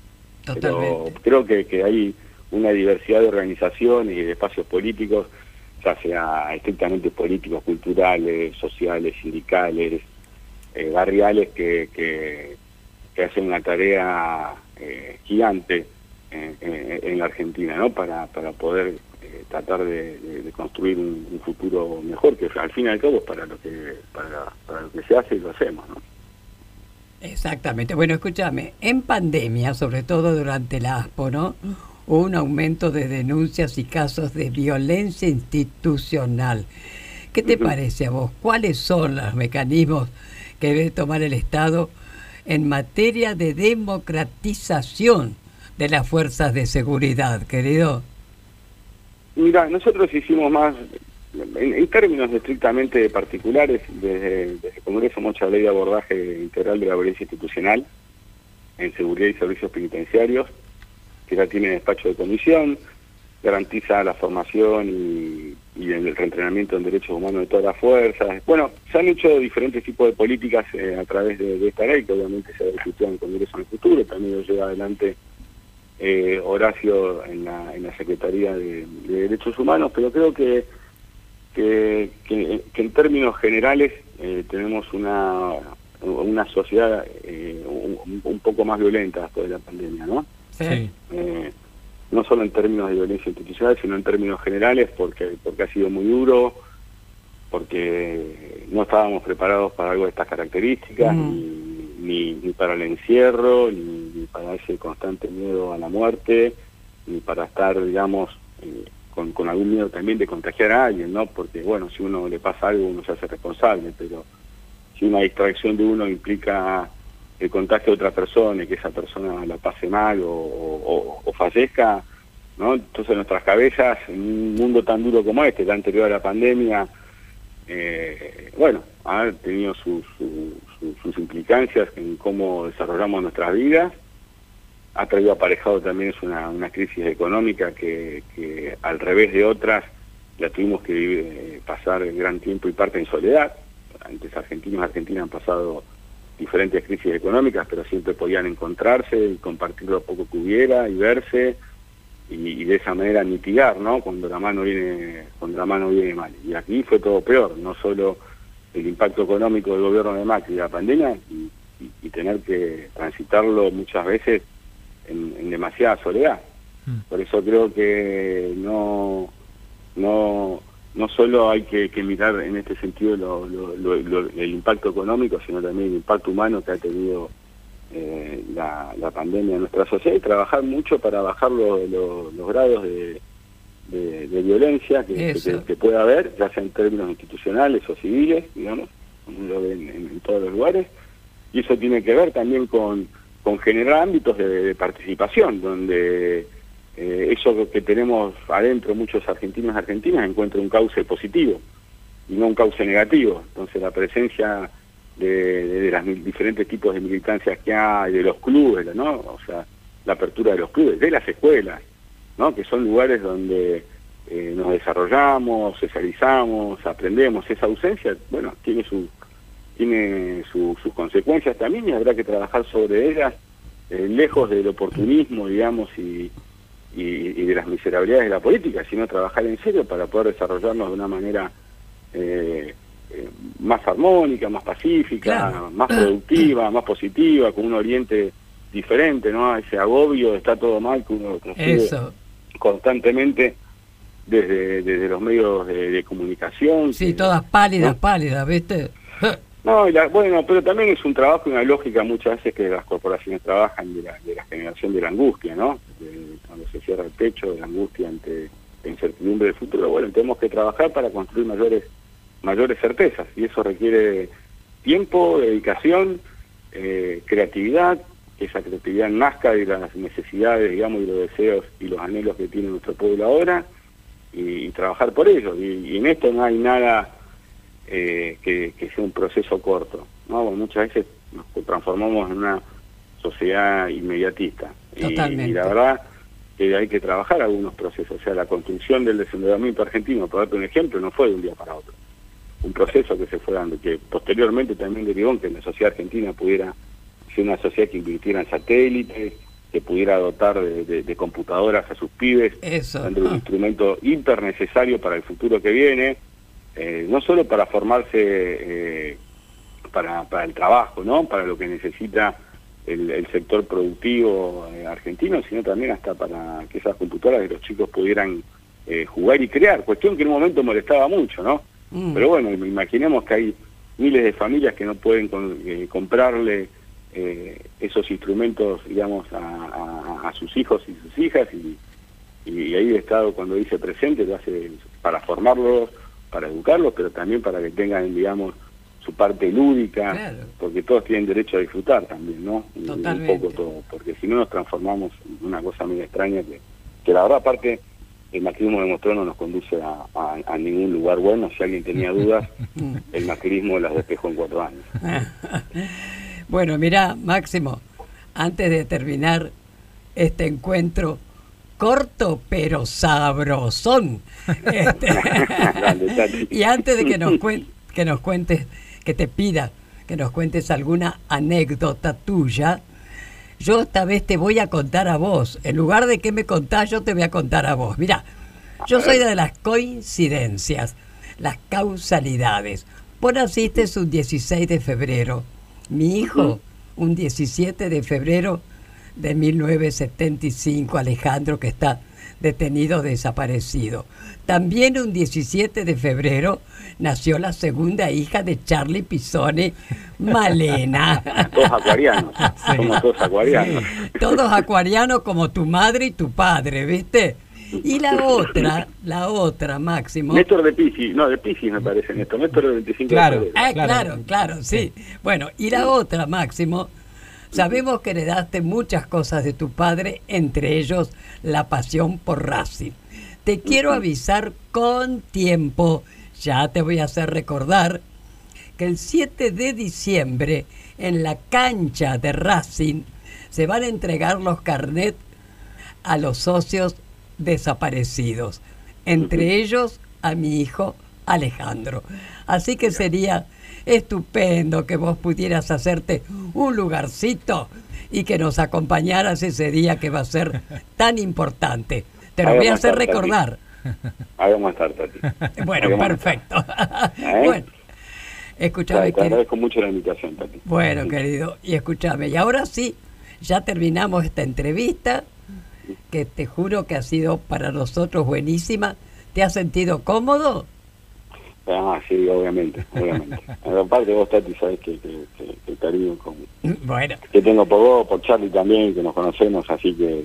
Speaker 4: Pero creo que, que hay una diversidad de organizaciones y de espacios políticos, ya sea estrictamente políticos, culturales, sociales, sindicales, eh, barriales, que, que, hacen una tarea eh, gigante en, la Argentina, ¿no? Para, para poder eh, tratar de, construir un, futuro mejor, que al fin y al cabo es para lo que, para, para lo que se hace y lo hacemos, ¿no?
Speaker 2: Exactamente. Bueno, escúchame, en pandemia, sobre todo durante el ASPO, ¿no? Hubo un aumento de denuncias y casos de violencia institucional. ¿Qué te parece a vos? ¿Cuáles son los mecanismos que debe tomar el Estado en materia de democratización de las fuerzas de seguridad, querido?
Speaker 4: Mira, nosotros hicimos más, en, términos estrictamente particulares, desde, el Congreso mucha ley de abordaje integral de la violencia institucional en seguridad y servicios penitenciarios, que ya tiene despacho de comisión, garantiza la formación y, el reentrenamiento en derechos humanos de todas las fuerzas. Bueno, se han hecho diferentes tipos de políticas eh, a través de, esta ley, que obviamente se discutido en el Congreso en el futuro, también lo lleva adelante eh, Horacio en la, en la Secretaría de, Derechos Humanos, pero creo que, que, en términos generales eh, tenemos una, una sociedad un, un, poco más violenta después de la pandemia, ¿no?
Speaker 2: Sí
Speaker 4: no solo en términos de violencia institucional, sino en términos generales, porque, porque ha sido muy duro, porque no estábamos preparados para algo de estas características, mm. Ni, ni, para el encierro, ni, para ese constante miedo a la muerte, ni para estar, digamos, eh, con, algún miedo también de contagiar a alguien, ¿no? Porque, bueno, si uno le pasa algo, uno se hace responsable, pero si una distracción de uno implica el contagio de otra persona y que esa persona la pase mal o, fallezca, ¿no? Entonces nuestras cabezas, en un mundo tan duro como este, tan anterior a la pandemia, eh, bueno, ha tenido sus, sus implicancias en cómo desarrollamos nuestras vidas, ha traído aparejado también es una, una crisis económica que, al revés de otras la tuvimos que eh, pasar gran tiempo y parte en soledad. Antes argentinos y argentinas han pasado diferentes crisis económicas, pero siempre podían encontrarse y compartir lo poco que hubiera y verse y, de esa manera mitigar, ¿no? Cuando la mano viene, cuando la mano viene mal. Y aquí fue todo peor, no solo el impacto económico del gobierno de Macri y la pandemia y, tener que transitarlo muchas veces en, demasiada soledad. Mm. Por eso creo que no no no solo hay que, mirar en este sentido el impacto económico, sino también el impacto humano que ha tenido eh, la, pandemia en nuestra sociedad y trabajar mucho para bajar los grados de, violencia que, que, pueda haber, ya sea en términos institucionales o civiles, digamos, como lo ven en, todos los lugares. Y eso tiene que ver también con, con generar ámbitos de participación, donde eh, eso que tenemos adentro muchos argentinos y argentinas encuentra un cauce positivo y no un cauce negativo. Entonces la presencia de, los diferentes tipos de militancias que hay, de los clubes, ¿no? O sea, la apertura de los clubes, de las escuelas, ¿no? Que son lugares donde eh, nos desarrollamos, socializamos, aprendemos. Esa ausencia, bueno, tiene su tiene sus consecuencias también y habrá que trabajar sobre ellas, eh, lejos del oportunismo, digamos, y, y, de las miserabilidades de la política, sino trabajar en serio para poder desarrollarnos de una manera eh, eh, más armónica, más pacífica, más productiva, más positiva, con un oriente diferente, ¿no? Ese agobio, está todo mal, que uno
Speaker 2: Eso.
Speaker 4: constantemente desde, desde los medios de, comunicación.
Speaker 2: Sí, todas pálidas, pálidas, ¿viste? <laughs>
Speaker 4: No, bueno, pero también es un trabajo y una lógica muchas veces que las corporaciones trabajan de la, de la generación de la angustia, ¿no? cuando se cierra el pecho de la angustia ante la incertidumbre del futuro. Bueno, tenemos que trabajar para construir mayores mayores certezas y eso requiere tiempo, dedicación, eh, creatividad, que esa creatividad nazca de las necesidades, digamos, y los deseos y los anhelos que tiene nuestro pueblo ahora y, trabajar por ello. y en esto no hay nada eh, que, sea un proceso corto. ¿no? Bueno, muchas veces nos transformamos en una sociedad inmediatista. Y-
Speaker 2: Totalmente.
Speaker 4: Y, la verdad que hay que trabajar algunos procesos. O sea, la construcción del desendeudamiento argentino, por darte un ejemplo, no fue de un día para otro. Un proceso que se fue dando, que posteriormente también derivó en que la sociedad argentina pudiera ser una sociedad que invirtiera en satélites, que pudiera dotar de, de- de computadoras a sus pibes,
Speaker 2: Eso.
Speaker 4: dando un instrumento hiper necesario para el futuro que viene, eh, no solo para formarse eh, para, para el trabajo, ¿no? para lo que necesita el, el sector productivo eh, argentino, sino también hasta para que esas computadoras de los chicos pudieran eh, jugar y crear, cuestión que en un momento molestaba mucho, ¿no?
Speaker 2: Mm,
Speaker 4: Pero bueno, im- imaginemos que hay miles de familias que no pueden con- eh, comprarle eh, esos instrumentos, digamos, a, a- a sus hijos y sus hijas, y, y ahí el Estado cuando dice presente lo hace para formarlos, para educarlos, pero también para que tengan, digamos, su parte lúdica,
Speaker 2: Claro.
Speaker 4: porque todos tienen derecho a disfrutar también, ¿no?
Speaker 2: Totalmente.
Speaker 4: Un poco todo, porque si no nos transformamos en una cosa muy extraña que, que la verdad aparte el macrismo demostró no nos conduce a, a- a ningún lugar bueno. Si alguien tenía dudas, <laughs> el macrismo las despejó en cuatro años. <laughs>
Speaker 2: Bueno, mira, Máximo, antes de terminar este encuentro corto pero sabrosón, <laughs> este, y antes de que nos, cuen- que nos cuentes, que te pida que nos cuentes alguna anécdota tuya, yo esta vez te voy a contar a vos. En lugar de que me contás, yo te voy a contar a vos. Mira, yo soy de las coincidencias, las causalidades. Vos naciste un 16 de febrero. Mi hijo, un 17 de febrero de 1975, Alejandro, que está detenido desaparecido. También un 17 de febrero nació la segunda hija de Charlie Pisone, Malena.
Speaker 4: Todos acuarianos. Somos todos acuarianos.
Speaker 2: Todos acuarianos como tu madre y tu padre, ¿viste? Y la otra, la otra, Máximo.
Speaker 4: Néstor de Piscis, no, de Piscis me parece, Néstor. Néstor del 25
Speaker 1: Claro.
Speaker 4: de.
Speaker 2: Ah,
Speaker 1: Claro.
Speaker 2: claro, claro, sí. Bueno, y la otra, Máximo, sabemos que heredaste muchas cosas de tu padre, entre ellos la pasión por Racing. Te quiero avisar con tiempo, ya te voy a hacer recordar, que el 7 de diciembre en la cancha de Racing se van a entregar los carnet a los socios desaparecidos, entre ellos a mi hijo Alejandro. Así que sería estupendo que vos pudieras hacerte un lugarcito y que nos acompañaras ese día que va a ser <laughs> tan importante. Te lo voy a hacer recordar. <laughs>
Speaker 4: Ahí vamos a estar, Tati. <laughs>
Speaker 2: Bueno, perfecto.
Speaker 4: ¿Eh? <laughs>
Speaker 2: Bueno,
Speaker 4: Te,
Speaker 2: escúchame,
Speaker 4: te agradezco mucho la invitación, Tati.
Speaker 2: Bueno, querido, y escúchame, y ahora sí, ya terminamos esta entrevista, que te juro que ha sido para nosotros buenísima. ¿Te has sentido cómodo?
Speaker 4: Ah, sí, obviamente, obviamente. Aparte vos, Tati, sabés que, que, que- que cariño con,
Speaker 2: Bueno,
Speaker 4: que tengo por vos, por Charlie también, que nos conocemos, así que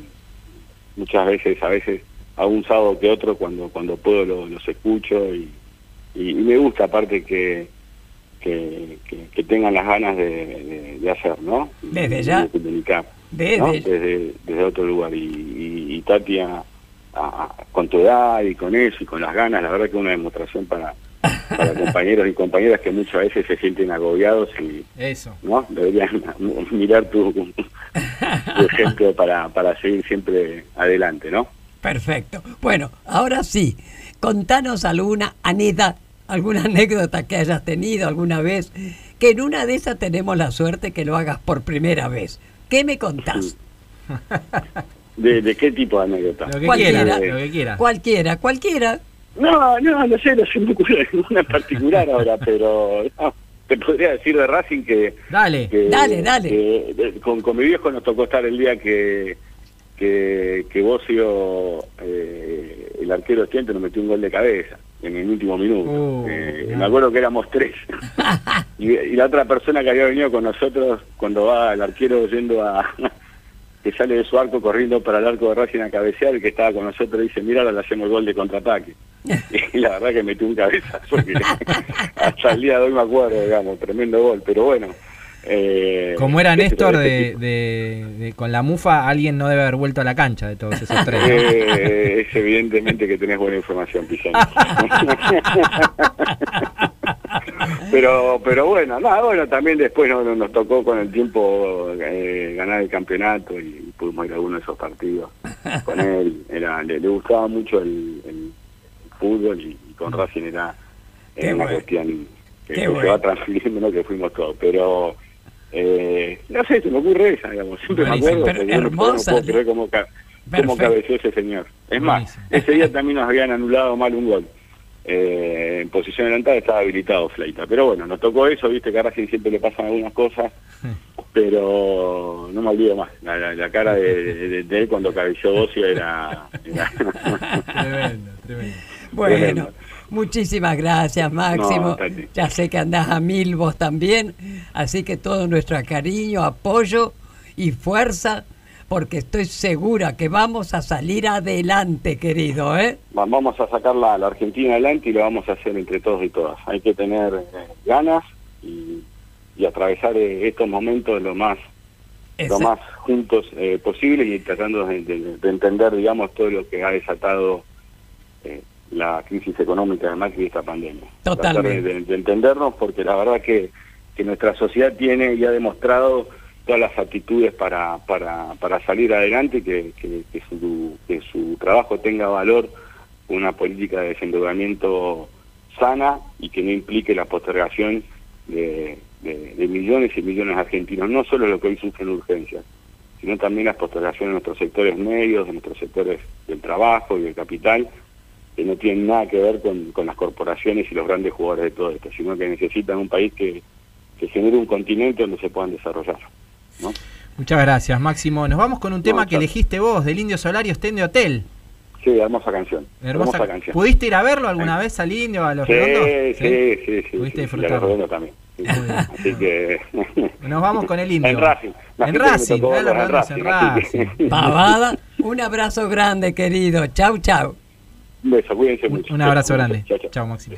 Speaker 4: muchas veces, a veces, a un sábado que otro, cuando cuando puedo lo- los escucho y, y, y me gusta aparte que, que, que- que tengan las ganas de, de- de hacer, ¿no?
Speaker 2: Desde ya.
Speaker 4: de comunicar,
Speaker 2: Desde-
Speaker 4: ¿no? desde, desde otro lugar. Y, y, y Tati, a- a- con tu edad y con eso y con las ganas, la verdad que es una demostración para, para <laughs> compañeros y compañeras que muchas veces se sienten agobiados y
Speaker 1: Eso.
Speaker 4: ¿no? Deberían <laughs> mirar tu, tu <laughs> ejemplo para, para seguir siempre adelante, ¿no?
Speaker 2: Perfecto. Bueno, ahora sí, contanos alguna anécdota, alguna <laughs> anécdota que hayas tenido alguna vez, que en una de esas tenemos la suerte que lo hagas por primera vez. ¿Qué me contás? <laughs>
Speaker 4: ¿De, de qué tipo de anécdota?
Speaker 1: Lo que
Speaker 2: Cualquiera.
Speaker 1: quiera, lo que quiera.
Speaker 2: Cualquiera, cualquiera.
Speaker 4: No, no, no sé, no se me ocurre ninguna en particular ahora, pero no, te podría decir de Racing que...
Speaker 1: Dale.
Speaker 4: que-
Speaker 2: Dale, dale.
Speaker 4: que, de- con, con mi viejo nos tocó estar el día que que, que Bocio, eh, el arquero Stiente, nos metió un gol de cabeza en el último minuto.
Speaker 1: Uh,
Speaker 4: Eh,
Speaker 1: no.
Speaker 4: Me acuerdo que éramos tres. <laughs> y, y la otra persona que había venido con nosotros, cuando va el arquero yendo a... <laughs> que sale de su arco corriendo para el arco de Racing a cabecear, el que estaba con nosotros dice, mira, ahora le hacemos el gol de contraataque. <laughs> y la verdad que metió un cabeza, porque hasta el día de hoy me acuerdo, digamos, tremendo gol, pero bueno. Eh,
Speaker 1: Como era Néstor
Speaker 4: este
Speaker 1: de,
Speaker 4: tipo.
Speaker 1: de- de- con la mufa, alguien no debe haber vuelto a la cancha de todos esos tres. ¿no?
Speaker 4: Eh, es evidentemente que tenés buena información, Pizarro. <laughs> pero pero bueno, nada, bueno, también después no, no- nos tocó con el tiempo eh, ganar el campeonato y pudimos ir a alguno de esos partidos con él. Era, le, le gustaba mucho el, el fútbol y, y con Racing era, era una
Speaker 2: bueno.
Speaker 4: cuestión que,
Speaker 2: Qué
Speaker 4: se
Speaker 2: bueno.
Speaker 4: va transfiriendo que fuimos todos. Pero eh, no sé, se me ocurre esa, digamos. Siempre me acuerdo.
Speaker 2: Pero
Speaker 4: no-
Speaker 2: hermosa.
Speaker 4: No puedo creer cómo, ca- cómo
Speaker 2: Perfecto.
Speaker 4: cabeció ese señor. Es más,
Speaker 1: Buenísimo.
Speaker 4: ese día también nos habían anulado mal un gol. Eh, en posición adelantada estaba habilitado Fleita. Pero bueno, nos tocó eso, viste que a Racing siempre le pasan algunas cosas, pero no me olvido más. La, la- la cara de, de- de él cuando cabeció Bocio era... era- <laughs>
Speaker 1: Tremendo, tremendo.
Speaker 2: Bueno,
Speaker 4: Tremendo.
Speaker 2: Muchísimas gracias, Máximo.
Speaker 4: No,
Speaker 2: ya sé que andás a mil vos también, así que todo nuestro cariño, apoyo y fuerza, porque estoy segura que vamos a salir adelante, querido, ¿eh?
Speaker 4: Va- vamos a sacar la, la Argentina adelante y lo vamos a hacer entre todos y todas. Hay que tener eh, ganas y, y atravesar eh, estos momentos lo más lo más juntos eh, posible y tratando de, de- de entender, digamos, todo lo que ha desatado eh, la crisis económica de Macri y esta pandemia.
Speaker 2: Totalmente.
Speaker 4: De, de entendernos porque la verdad que, que nuestra sociedad tiene y ha demostrado todas las actitudes para, para, para salir adelante y que, que, que su, que su trabajo tenga valor, una política de desendeudamiento sana y que no implique la postergación de, de- de millones y millones de argentinos, no solo lo que hoy sufren urgencias, sino también las postergaciones de nuestros sectores medios, de nuestros sectores del trabajo y del capital, que no tienen nada que ver con, con las corporaciones y los grandes jugadores de todo esto, sino que necesitan un país que, que genere un continente donde se puedan desarrollar. ¿no?
Speaker 1: Muchas gracias, Máximo. Nos vamos con un tema que elegiste vos, del Indio Solario Estén de Hotel.
Speaker 4: Sí, hermosa canción.
Speaker 1: Hermosa,
Speaker 4: Hermosa, canción.
Speaker 1: ¿Pudiste ir a verlo alguna vez al Indio, a los
Speaker 4: Sí,
Speaker 1: redondos?
Speaker 4: sí, sí, sí.
Speaker 1: Pudiste
Speaker 4: sí, y a
Speaker 1: disfrutarlo.
Speaker 4: los redondos también.
Speaker 1: Bien.
Speaker 4: Así que... <laughs>
Speaker 1: Nos vamos con el Indio.
Speaker 4: En Racing. La
Speaker 1: En Racing, a
Speaker 4: en
Speaker 1: redondos en
Speaker 4: Racing,
Speaker 2: Pavada, un abrazo grande, querido. Chau, chau.
Speaker 4: Un beso, cuídense
Speaker 1: Un,
Speaker 4: mucho.
Speaker 1: un abrazo grande.
Speaker 4: Chao, chao.
Speaker 1: Chao, Máximo.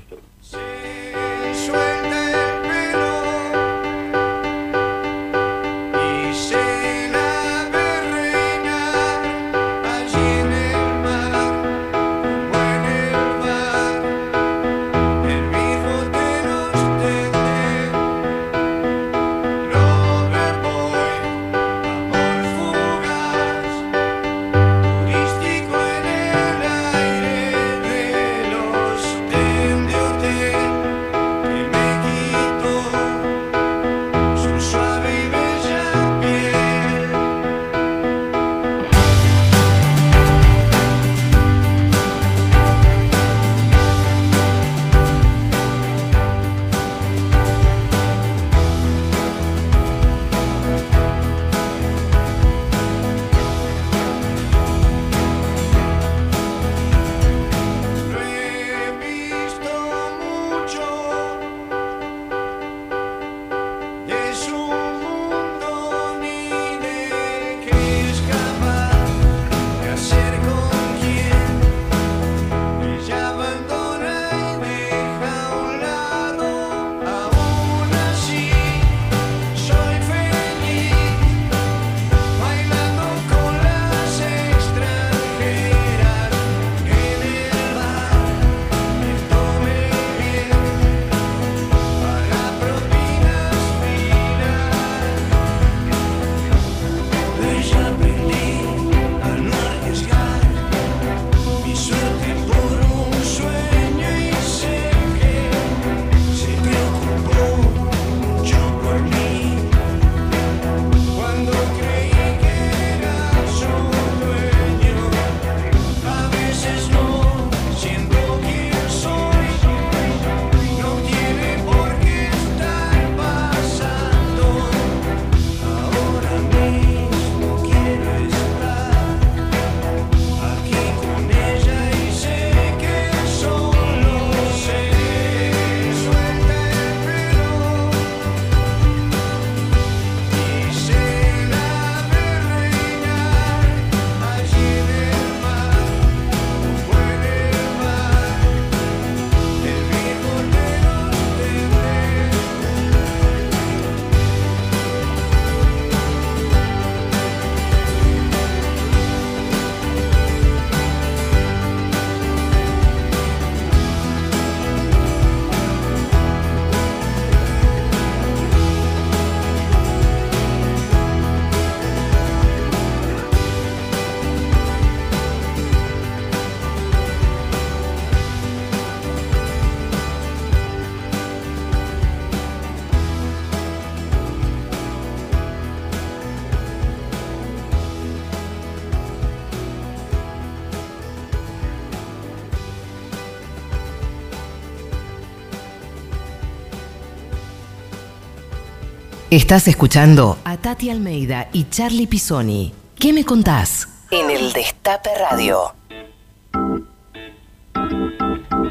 Speaker 5: Estás escuchando a Tati Almeida y Charlie Pisoni. ¿Qué me contás? En el Destape Radio.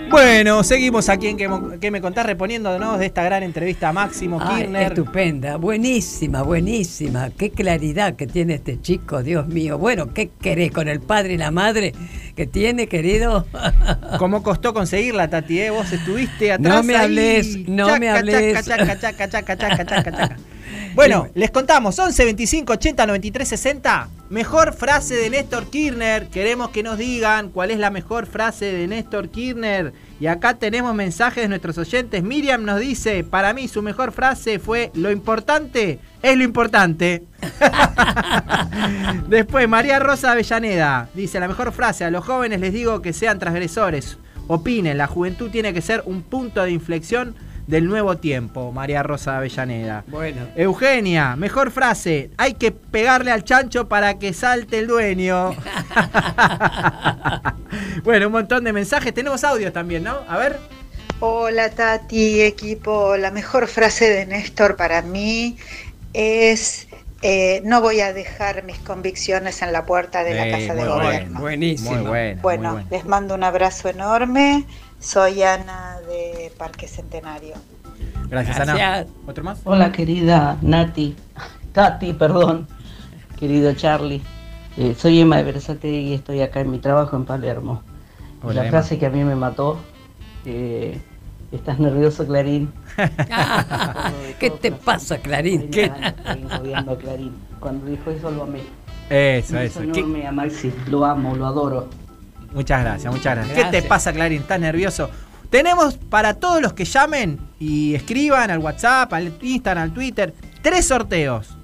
Speaker 1: Bueno, seguimos aquí en que, que me contás reponiéndonos de esta gran entrevista a Máximo
Speaker 2: Ay,
Speaker 1: Kirchner.
Speaker 2: estupenda, buenísima, buenísima. Qué claridad que tiene este chico, Dios mío. Bueno, ¿qué querés con el padre y la madre que tiene, querido? <laughs>
Speaker 1: ¿Cómo costó conseguirla, Tati? eh? Vos estuviste atrás.
Speaker 2: No me
Speaker 1: ahí.
Speaker 2: hables, no me hables.
Speaker 1: Chaca, chaca, <laughs> Bueno, les contamos, 11 25 80 93 60. Mejor frase de Néstor Kirchner. Queremos que nos digan cuál es la mejor frase de Néstor Kirchner. Y acá tenemos mensajes de nuestros oyentes. Miriam nos dice, para mí su mejor frase fue, lo importante es lo importante. <laughs> Después, María Rosa Avellaneda dice, la mejor frase, a los jóvenes les digo que sean transgresores, opinen, la juventud tiene que ser un punto de inflexión del nuevo tiempo, María Rosa Avellaneda.
Speaker 2: Bueno,
Speaker 1: Eugenia, mejor frase, hay que pegarle al chancho para que salte el dueño. <laughs> bueno, un montón de mensajes, tenemos audios también, ¿no? A ver.
Speaker 6: Hola Tati, equipo. La mejor frase de Néstor para mí es eh, no voy a dejar mis convicciones en la puerta de la Casa de Gobierno.
Speaker 1: Muy buena.
Speaker 6: Bueno,
Speaker 1: muy buena.
Speaker 6: les mando un abrazo enorme. Soy Ana de Parque Centenario.
Speaker 1: Gracias, Ana.
Speaker 2: Gracias.
Speaker 1: ¿Otro más?
Speaker 7: Hola querida Nati, Tati, perdón, querido Charlie. Eh, soy Emma de Versate y estoy acá en mi trabajo en Palermo.
Speaker 1: Hola,
Speaker 7: la
Speaker 1: Emma.
Speaker 7: frase que a mí me mató, eh, estás nervioso Clarín. <laughs>
Speaker 2: ¿Qué te pasa, Clarín? ¿Qué?
Speaker 7: Estoy Clarín. Cuando dijo eso lo amé.
Speaker 1: Eso,
Speaker 7: Un
Speaker 1: eso.
Speaker 7: beso
Speaker 1: ¿Qué-
Speaker 7: enorme a Maxi, lo amo, lo adoro.
Speaker 1: Muchas gracias, muchas gracias. ¿Qué te pasa, Clarín? ¿Estás nervioso? Tenemos para todos los que llamen y escriban al WhatsApp, al Instagram, al Twitter, tres sorteos.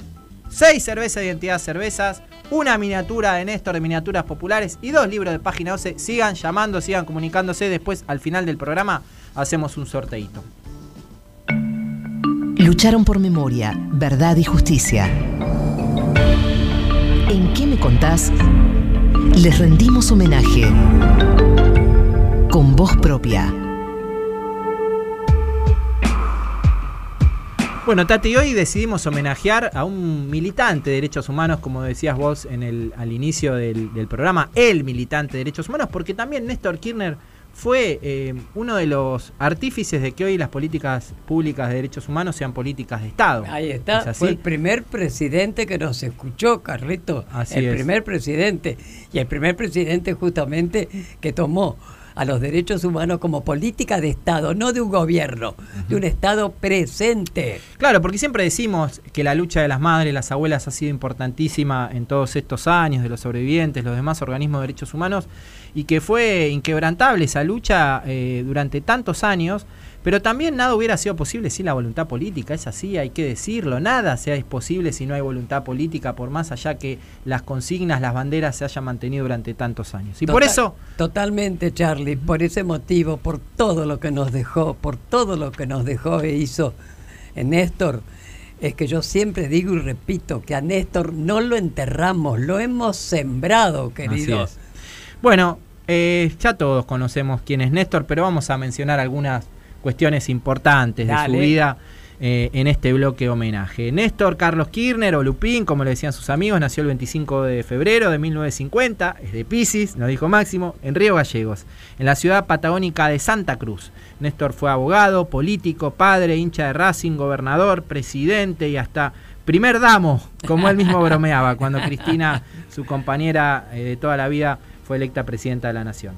Speaker 1: Seis cervezas de identidad cervezas, una miniatura de Néstor de miniaturas populares y dos libros de página 12. Sigan llamando, sigan comunicándose. Después, al final del programa, hacemos un sorteito.
Speaker 5: Lucharon por memoria, verdad y justicia. ¿En qué me contás? Les rendimos homenaje. Con voz propia.
Speaker 1: Bueno, Tati, hoy decidimos homenajear a un militante de derechos humanos, como decías vos en el, al inicio del, del programa, el militante de derechos humanos, porque también Néstor Kirchner fue eh, uno de los artífices de que hoy las políticas públicas de derechos humanos sean políticas de Estado.
Speaker 2: Ahí está, fue el primer presidente que nos escuchó, Carlito.
Speaker 1: Así
Speaker 2: el
Speaker 1: es.
Speaker 2: primer presidente. Y el primer presidente justamente que tomó a los derechos humanos como política de Estado, no de un gobierno, de un Estado presente.
Speaker 1: Claro, porque siempre decimos que la lucha de las madres, las abuelas ha sido importantísima en todos estos años, de los sobrevivientes, los demás organismos de derechos humanos, y que fue inquebrantable esa lucha eh, durante tantos años, pero también nada hubiera sido posible sin la voluntad política, es así, hay que decirlo, nada sea posible si no hay voluntad política, por más allá que las consignas, las banderas se hayan mantenido durante tantos años. Y por eso...
Speaker 2: Totalmente, Charlie, por ese motivo, por todo lo que nos dejó, por todo lo que nos dejó e hizo en Néstor, es que yo siempre digo y repito que a Néstor no lo enterramos, lo hemos sembrado, querido.
Speaker 1: Así es. Bueno, eh, ya todos conocemos quién es Néstor, pero vamos a mencionar algunas cuestiones importantes de su vida eh, en este bloque homenaje. Néstor Carlos Kirchner o Lupín, como le decían sus amigos, nació el 25 de febrero de 1950, es de Pisis, nos dijo Máximo, en Río Gallegos, en la ciudad patagónica de Santa Cruz. Néstor fue abogado, político, padre, hincha de Racing, gobernador, presidente y hasta primer damo, como él mismo bromeaba cuando Cristina, su compañera eh, de toda la vida, fue electa presidenta de la nación.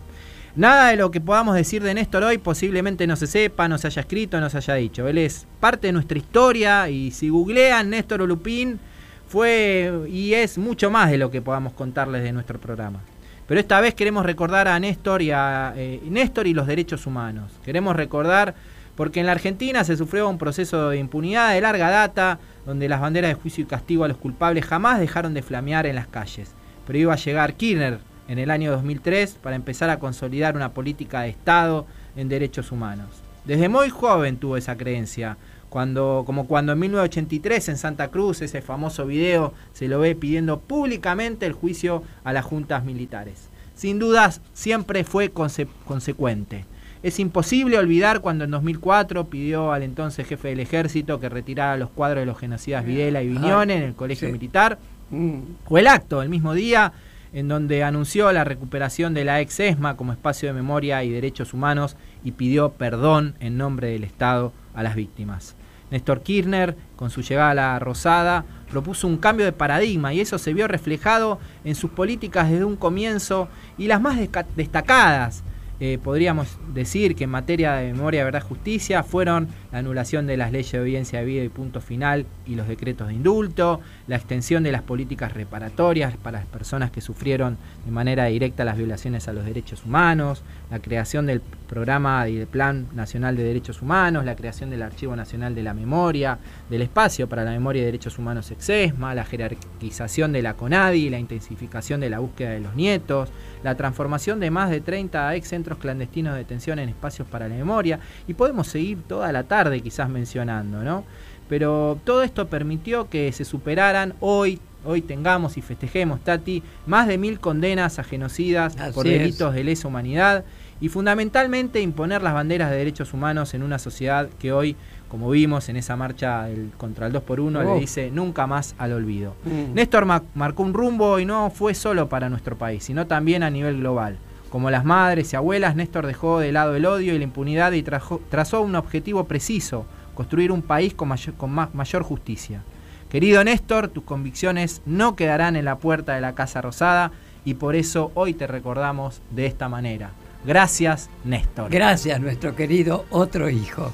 Speaker 1: Nada de lo que podamos decir de Néstor hoy posiblemente no se sepa, no se haya escrito, no se haya dicho. Él es parte de nuestra historia y si googlean Néstor Olupín fue y es mucho más de lo que podamos contarles de nuestro programa. Pero esta vez queremos recordar a Néstor y a eh, Néstor y los derechos humanos. Queremos recordar porque en la Argentina se sufrió un proceso de impunidad de larga data, donde las banderas de juicio y castigo a los culpables jamás dejaron de flamear en las calles. Pero iba a llegar Kirchner en el año 2003 para empezar a consolidar una política de Estado en derechos humanos. Desde muy joven tuvo esa creencia, cuando, como cuando en 1983 en Santa Cruz, ese famoso video, se lo ve pidiendo públicamente el juicio a las juntas militares. Sin dudas, siempre fue conse- consecuente. Es imposible olvidar cuando en 2004 pidió al entonces jefe del ejército que retirara los cuadros de los genocidas Videla y Viñones en el colegio
Speaker 2: sí.
Speaker 1: militar.
Speaker 2: Mm.
Speaker 1: O el acto, el mismo día, en donde anunció la recuperación de la ex ESMA como espacio de memoria y derechos humanos y pidió perdón en nombre del Estado a las víctimas. Néstor Kirchner, con su llegada a la Rosada, propuso un cambio de paradigma y eso se vio reflejado en sus políticas desde un comienzo y las más destacadas, eh, podríamos decir que en materia de memoria, verdad, justicia, fueron la anulación de las leyes de obediencia de vida y punto final y los decretos de indulto, la extensión de las políticas reparatorias para las personas que sufrieron de manera directa las violaciones a los derechos humanos, la creación del programa y del Plan Nacional de Derechos Humanos, la creación del Archivo Nacional de la Memoria, del Espacio para la Memoria y Derechos Humanos Exesma, la jerarquización de la CONADI, la intensificación de la búsqueda de los nietos, la transformación de más de 30 ex centros clandestinos de detención en espacios para la memoria, y podemos seguir toda la tarde quizás mencionando, ¿no? Pero todo esto permitió que se superaran hoy, hoy tengamos y festejemos, Tati, más de mil condenas a genocidas
Speaker 2: Así
Speaker 1: por
Speaker 2: es.
Speaker 1: delitos de lesa humanidad y fundamentalmente imponer las banderas de derechos humanos en una sociedad que hoy, como vimos en esa marcha contra el 2x1,
Speaker 2: Oh.
Speaker 1: le dice nunca más al olvido.
Speaker 2: Mm.
Speaker 1: Néstor ma- marcó un rumbo y no fue solo para nuestro país, sino también a nivel global. Como las madres y abuelas, Néstor dejó de lado el odio y la impunidad y trajo- trazó un objetivo preciso, construir un país con, mayor, con ma- mayor justicia. Querido Néstor, tus convicciones no quedarán en la puerta de la Casa Rosada y por eso hoy te recordamos de esta manera. Gracias, Néstor.
Speaker 2: Gracias, nuestro querido otro hijo.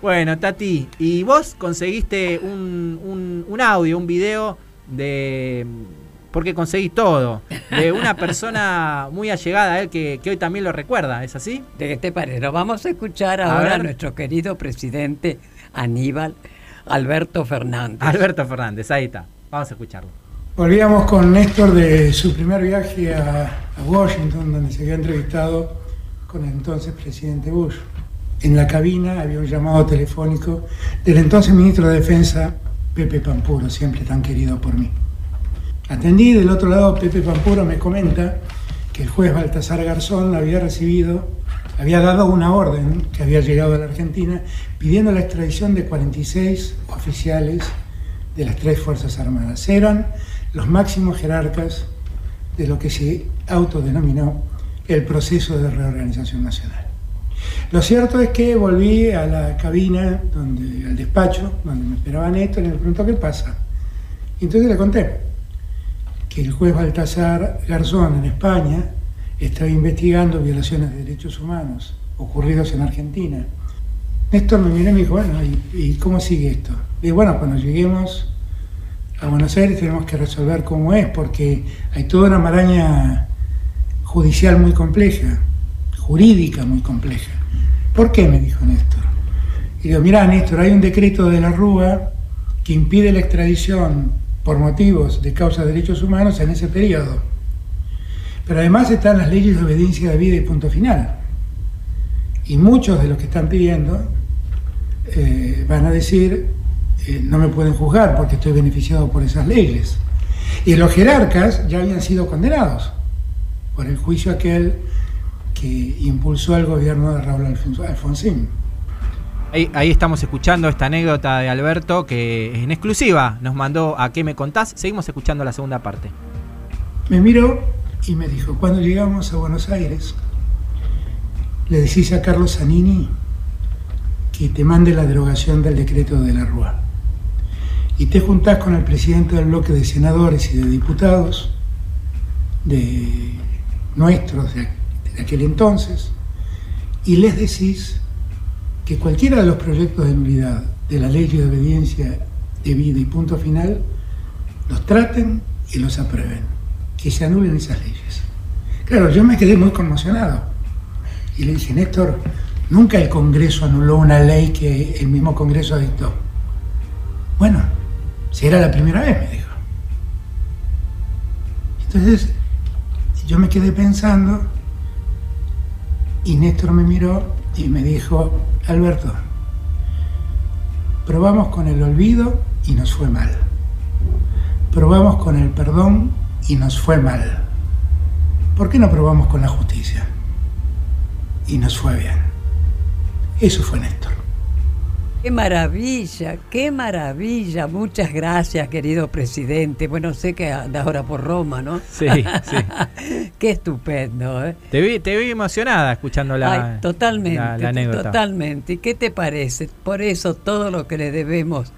Speaker 1: Bueno, Tati, y vos conseguiste un, un- un audio, un video de. Porque conseguí todo. De una persona <laughs> muy allegada a él que, que hoy también lo recuerda, ¿es así?
Speaker 2: ¿De qué te parece? Lo Vamos a escuchar
Speaker 1: A
Speaker 2: ahora a nuestro querido presidente Aníbal Alberto Fernández.
Speaker 1: Alberto Fernández, ahí está. Vamos a escucharlo.
Speaker 8: Volvíamos con Néstor de su primer viaje a, a Washington, donde se había entrevistado con el entonces presidente Bush. En la cabina había un llamado telefónico del entonces ministro de Defensa, Pepe Pampuro, siempre tan querido por mí. Atendí, del otro lado Pepe Pampuro me comenta que el juez Baltasar Garzón había recibido, había dado una orden que había llegado a la Argentina pidiendo la extradición de 46 oficiales de las tres Fuerzas Armadas. Eran los máximos jerarcas de lo que se autodenominó el proceso de reorganización nacional. Lo cierto es que volví a la cabina, donde, al despacho, donde me esperaba Néstor, y me preguntó qué pasa. Y entonces le conté que el juez Baltasar Garzón en España estaba investigando violaciones de derechos humanos ocurridos en Argentina. Néstor me miró y me dijo, bueno, ¿y, y cómo sigue esto? Y bueno, cuando lleguemos a Buenos Aires tenemos que resolver cómo es, porque hay toda una maraña judicial muy compleja, jurídica muy compleja. ¿Por qué? me dijo Néstor. Y digo, mirá, Néstor, hay un decreto de la Rúa que impide la extradición por motivos de causa de derechos humanos en ese periodo. Pero además están las leyes de obediencia de vida y punto final. Y muchos de los que están pidiendo eh, van a decir, eh, no me pueden juzgar porque estoy beneficiado por esas leyes. Y los jerarcas ya habían sido condenados por el juicio aquel que impulsó al gobierno de Raúl Alfons- Alfonsín.
Speaker 1: Ahí, ahí estamos escuchando esta anécdota de Alberto que en exclusiva nos mandó a qué me contás. Seguimos escuchando la segunda parte.
Speaker 8: Me miró y me dijo, cuando llegamos a Buenos Aires, le decís a Carlos Zanini que te mande la derogación del decreto de la Rúa. Y te juntás con el presidente del bloque de senadores y de diputados, de nuestros de, aquel entonces, y les decís que cualquiera de los proyectos de nulidad de la ley de obediencia de vida y punto final, los traten y los aprueben, que se anulen esas leyes. Claro, yo me quedé muy conmocionado y le dije, Néstor, nunca el Congreso anuló una ley que el mismo Congreso dictó. Bueno, si la primera vez, me dijo. Entonces, yo me quedé pensando y Néstor me miró y me dijo, Alberto, probamos con el olvido y nos fue mal. Probamos con el perdón y nos fue mal. ¿Por qué no probamos con la justicia? y nos fue bien. Eso fue Néstor.
Speaker 2: Qué maravilla, qué maravilla. Muchas gracias, querido presidente. Bueno, sé que anda ahora por Roma, ¿no?
Speaker 1: Sí, sí. <laughs>
Speaker 2: qué estupendo, ¿eh?
Speaker 1: Te vi, te vi emocionada escuchando la,
Speaker 2: Ay, totalmente,
Speaker 1: la- la anécdota.
Speaker 2: totalmente. ¿Y qué te parece? Por eso todo lo que le debemos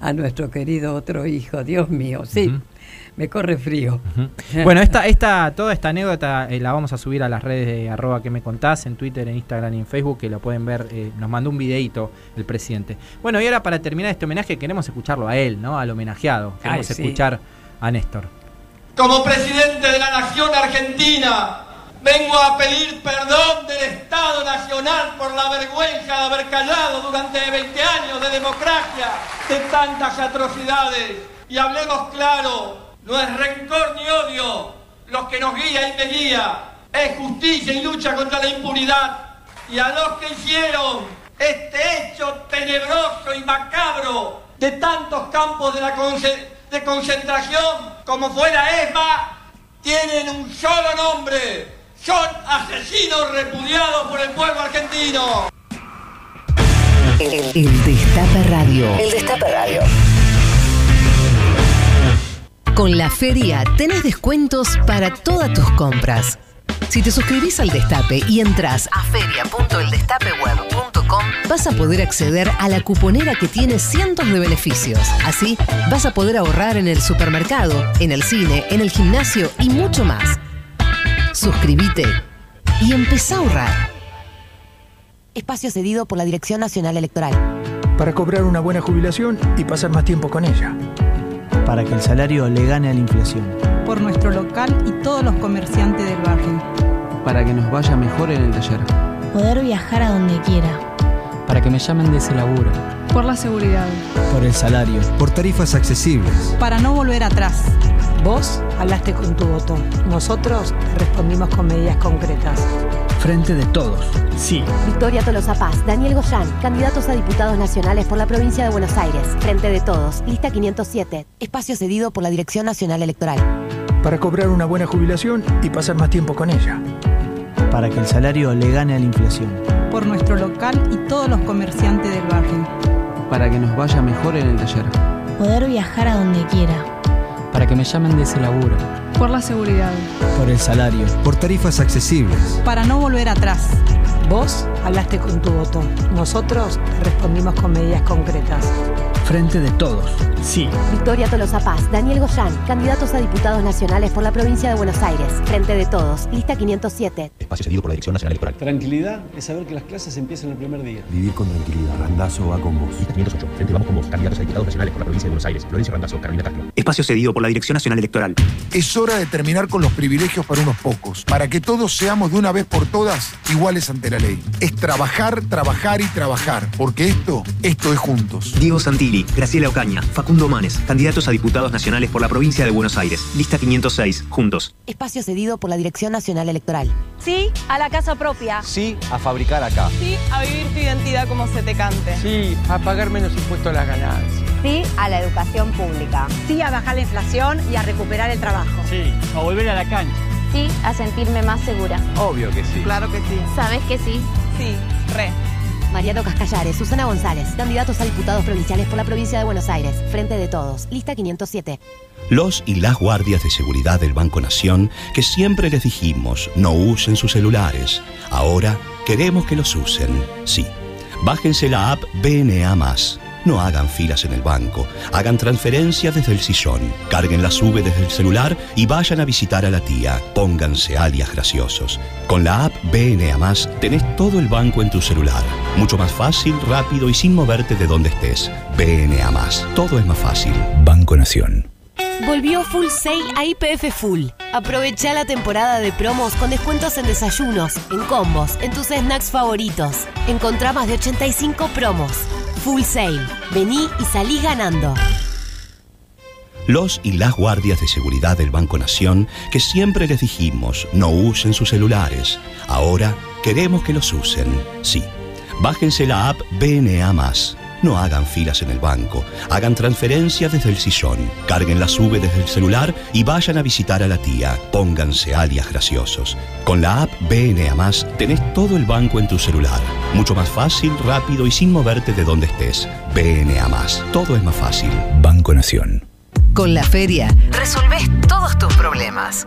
Speaker 2: a nuestro querido otro hijo, Dios mío, sí,
Speaker 1: Ujú. <laughs>
Speaker 2: me corre frío.
Speaker 1: Bueno, esta, esta, toda esta anécdota eh, la vamos a subir a las redes de arroba que me contás, en Twitter, en Instagram y en Facebook, que lo pueden ver, eh, nos mandó un videito el presidente. Bueno, y ahora para terminar este homenaje queremos escucharlo a él, ¿no? Al homenajeado. Queremos
Speaker 2: Ay, sí.
Speaker 1: escuchar a Néstor.
Speaker 9: Como presidente de la Nación Argentina, vengo a pedir perdón del Estado Nacional por la vergüenza de haber callado durante 20 años de democracia de tantas atrocidades. Y hablemos claro, no es rencor ni odio los que nos guía y me guía, es justicia y lucha contra la impunidad. Y a los que hicieron este hecho tenebroso y macabro de tantos campos de, la conce- de concentración como fue la ESMA, tienen un solo nombre. Son asesinos repudiados por el pueblo argentino.
Speaker 5: El, el Destape Radio. El Destape Radio. Con la feria tenés descuentos para todas tus compras. Si te suscribís al Destape y entras a feria.eldestapeweb.com, vas a poder acceder a la cuponera que tiene cientos de beneficios. Así, vas a poder ahorrar en el supermercado, en el cine, en el gimnasio y mucho más. Suscríbete y empezá a ahorrar.
Speaker 10: Espacio cedido por la Dirección Nacional Electoral.
Speaker 11: para cobrar una buena jubilación y pasar más tiempo con ella.
Speaker 12: Para que el salario le gane a la inflación,
Speaker 13: por nuestro local y todos los comerciantes del barrio.
Speaker 12: para que nos vaya mejor en el taller,
Speaker 14: Poder viajar a donde quiera.
Speaker 12: para que me llamen de ese laburo,
Speaker 13: Por la seguridad.
Speaker 12: por el salario,
Speaker 15: Por tarifas accesibles.
Speaker 13: Para no volver atrás.
Speaker 16: Vos hablaste con tu voto. Nosotros te respondimos con medidas concretas.
Speaker 12: frente de todos. Sí.
Speaker 10: Victoria Tolosa Paz, Daniel Goyán, candidatos a diputados nacionales por la provincia de Buenos Aires. Frente de todos, lista 507. Espacio cedido por la Dirección Nacional Electoral.
Speaker 11: Para cobrar una buena jubilación y pasar más tiempo con ella.
Speaker 12: para que el salario le gane a la inflación,
Speaker 13: Por nuestro local y todos los comerciantes del barrio.
Speaker 12: para que nos vaya mejor en el taller,
Speaker 14: Poder viajar a donde quiera.
Speaker 12: Para que me llamen de ese laburo,
Speaker 13: Por la seguridad.
Speaker 12: por el salario,
Speaker 15: Por tarifas accesibles.
Speaker 13: Para no volver atrás.
Speaker 16: Vos hablaste con tu voto. Nosotros respondimos con medidas concretas.
Speaker 12: Frente de todos. Sí.
Speaker 10: Victoria Tolosa Paz, Daniel Goyán, candidatos a diputados nacionales por la provincia de Buenos Aires. Frente de todos, lista 507.
Speaker 17: Espacio cedido por la Dirección Nacional Electoral.
Speaker 18: Tranquilidad es saber que las clases empiezan el primer día.
Speaker 17: Vivir con tranquilidad. Randazo va con vos. Lista 508. Frente vamos con vos. Candidatos a diputados nacionales por la provincia de Buenos Aires. Florencio Randazo, Carolina Castro. Espacio cedido por la Dirección Nacional Electoral.
Speaker 19: Es hora de terminar con los privilegios para unos pocos, para que todos seamos de una vez por todas iguales ante la ley. Es trabajar, trabajar y trabajar, porque esto, esto es juntos.
Speaker 17: Diego Santilli, Graciela Ocaña, Facundo Manes, candidatos a diputados nacionales por la provincia de Buenos Aires. Lista 506. Juntos.
Speaker 10: Espacio cedido por la Dirección Nacional Electoral.
Speaker 20: Sí a la casa propia.
Speaker 21: Sí a fabricar acá.
Speaker 22: Sí a vivir tu identidad como se te cante.
Speaker 23: Sí a pagar menos impuestos a las ganancias.
Speaker 24: Sí a la educación pública.
Speaker 25: Sí a bajar la inflación y a recuperar el trabajo.
Speaker 26: Sí a volver a la cancha.
Speaker 27: Sí a sentirme más segura.
Speaker 21: Obvio que sí.
Speaker 22: Claro que sí.
Speaker 27: ¿Sabes que sí?
Speaker 22: Sí, re.
Speaker 10: Mariano Cascallares, Susana González, candidatos a diputados provinciales por la provincia de Buenos Aires. Frente de todos, lista 507.
Speaker 28: Los y las guardias de seguridad del Banco Nación, que siempre les dijimos no usen sus celulares, ahora queremos que los usen. Sí. Bájense la app BNA. No hagan filas en el banco, hagan transferencias desde el sillón, carguen la sube desde el celular y vayan a visitar a la tía. Pónganse alias graciosos. Con la app BNA tenés todo el banco en tu celular. Mucho más fácil, rápido y sin moverte de donde estés. BNA Todo es más fácil. Banco Nación.
Speaker 10: Volvió Full Sale a IPF Full. Aprovecha la temporada de promos con descuentos en desayunos, en combos, en tus snacks favoritos. Encontrá más de 85 promos. Full Sale. Vení y salí ganando.
Speaker 28: Los y las guardias de seguridad del Banco Nación, que siempre les dijimos no usen sus celulares, ahora queremos que los usen. Sí. Bájense la app BNA. No hagan filas en el banco, hagan transferencias desde el sillón, carguen la sube desde el celular y vayan a visitar a la tía. Pónganse alias graciosos. Con la app BNA Más tenés todo el banco en tu celular. Mucho más fácil, rápido y sin moverte de donde estés. BNA Más. Todo es más fácil. Banco Nación.
Speaker 5: Con la feria resolvés todos tus problemas.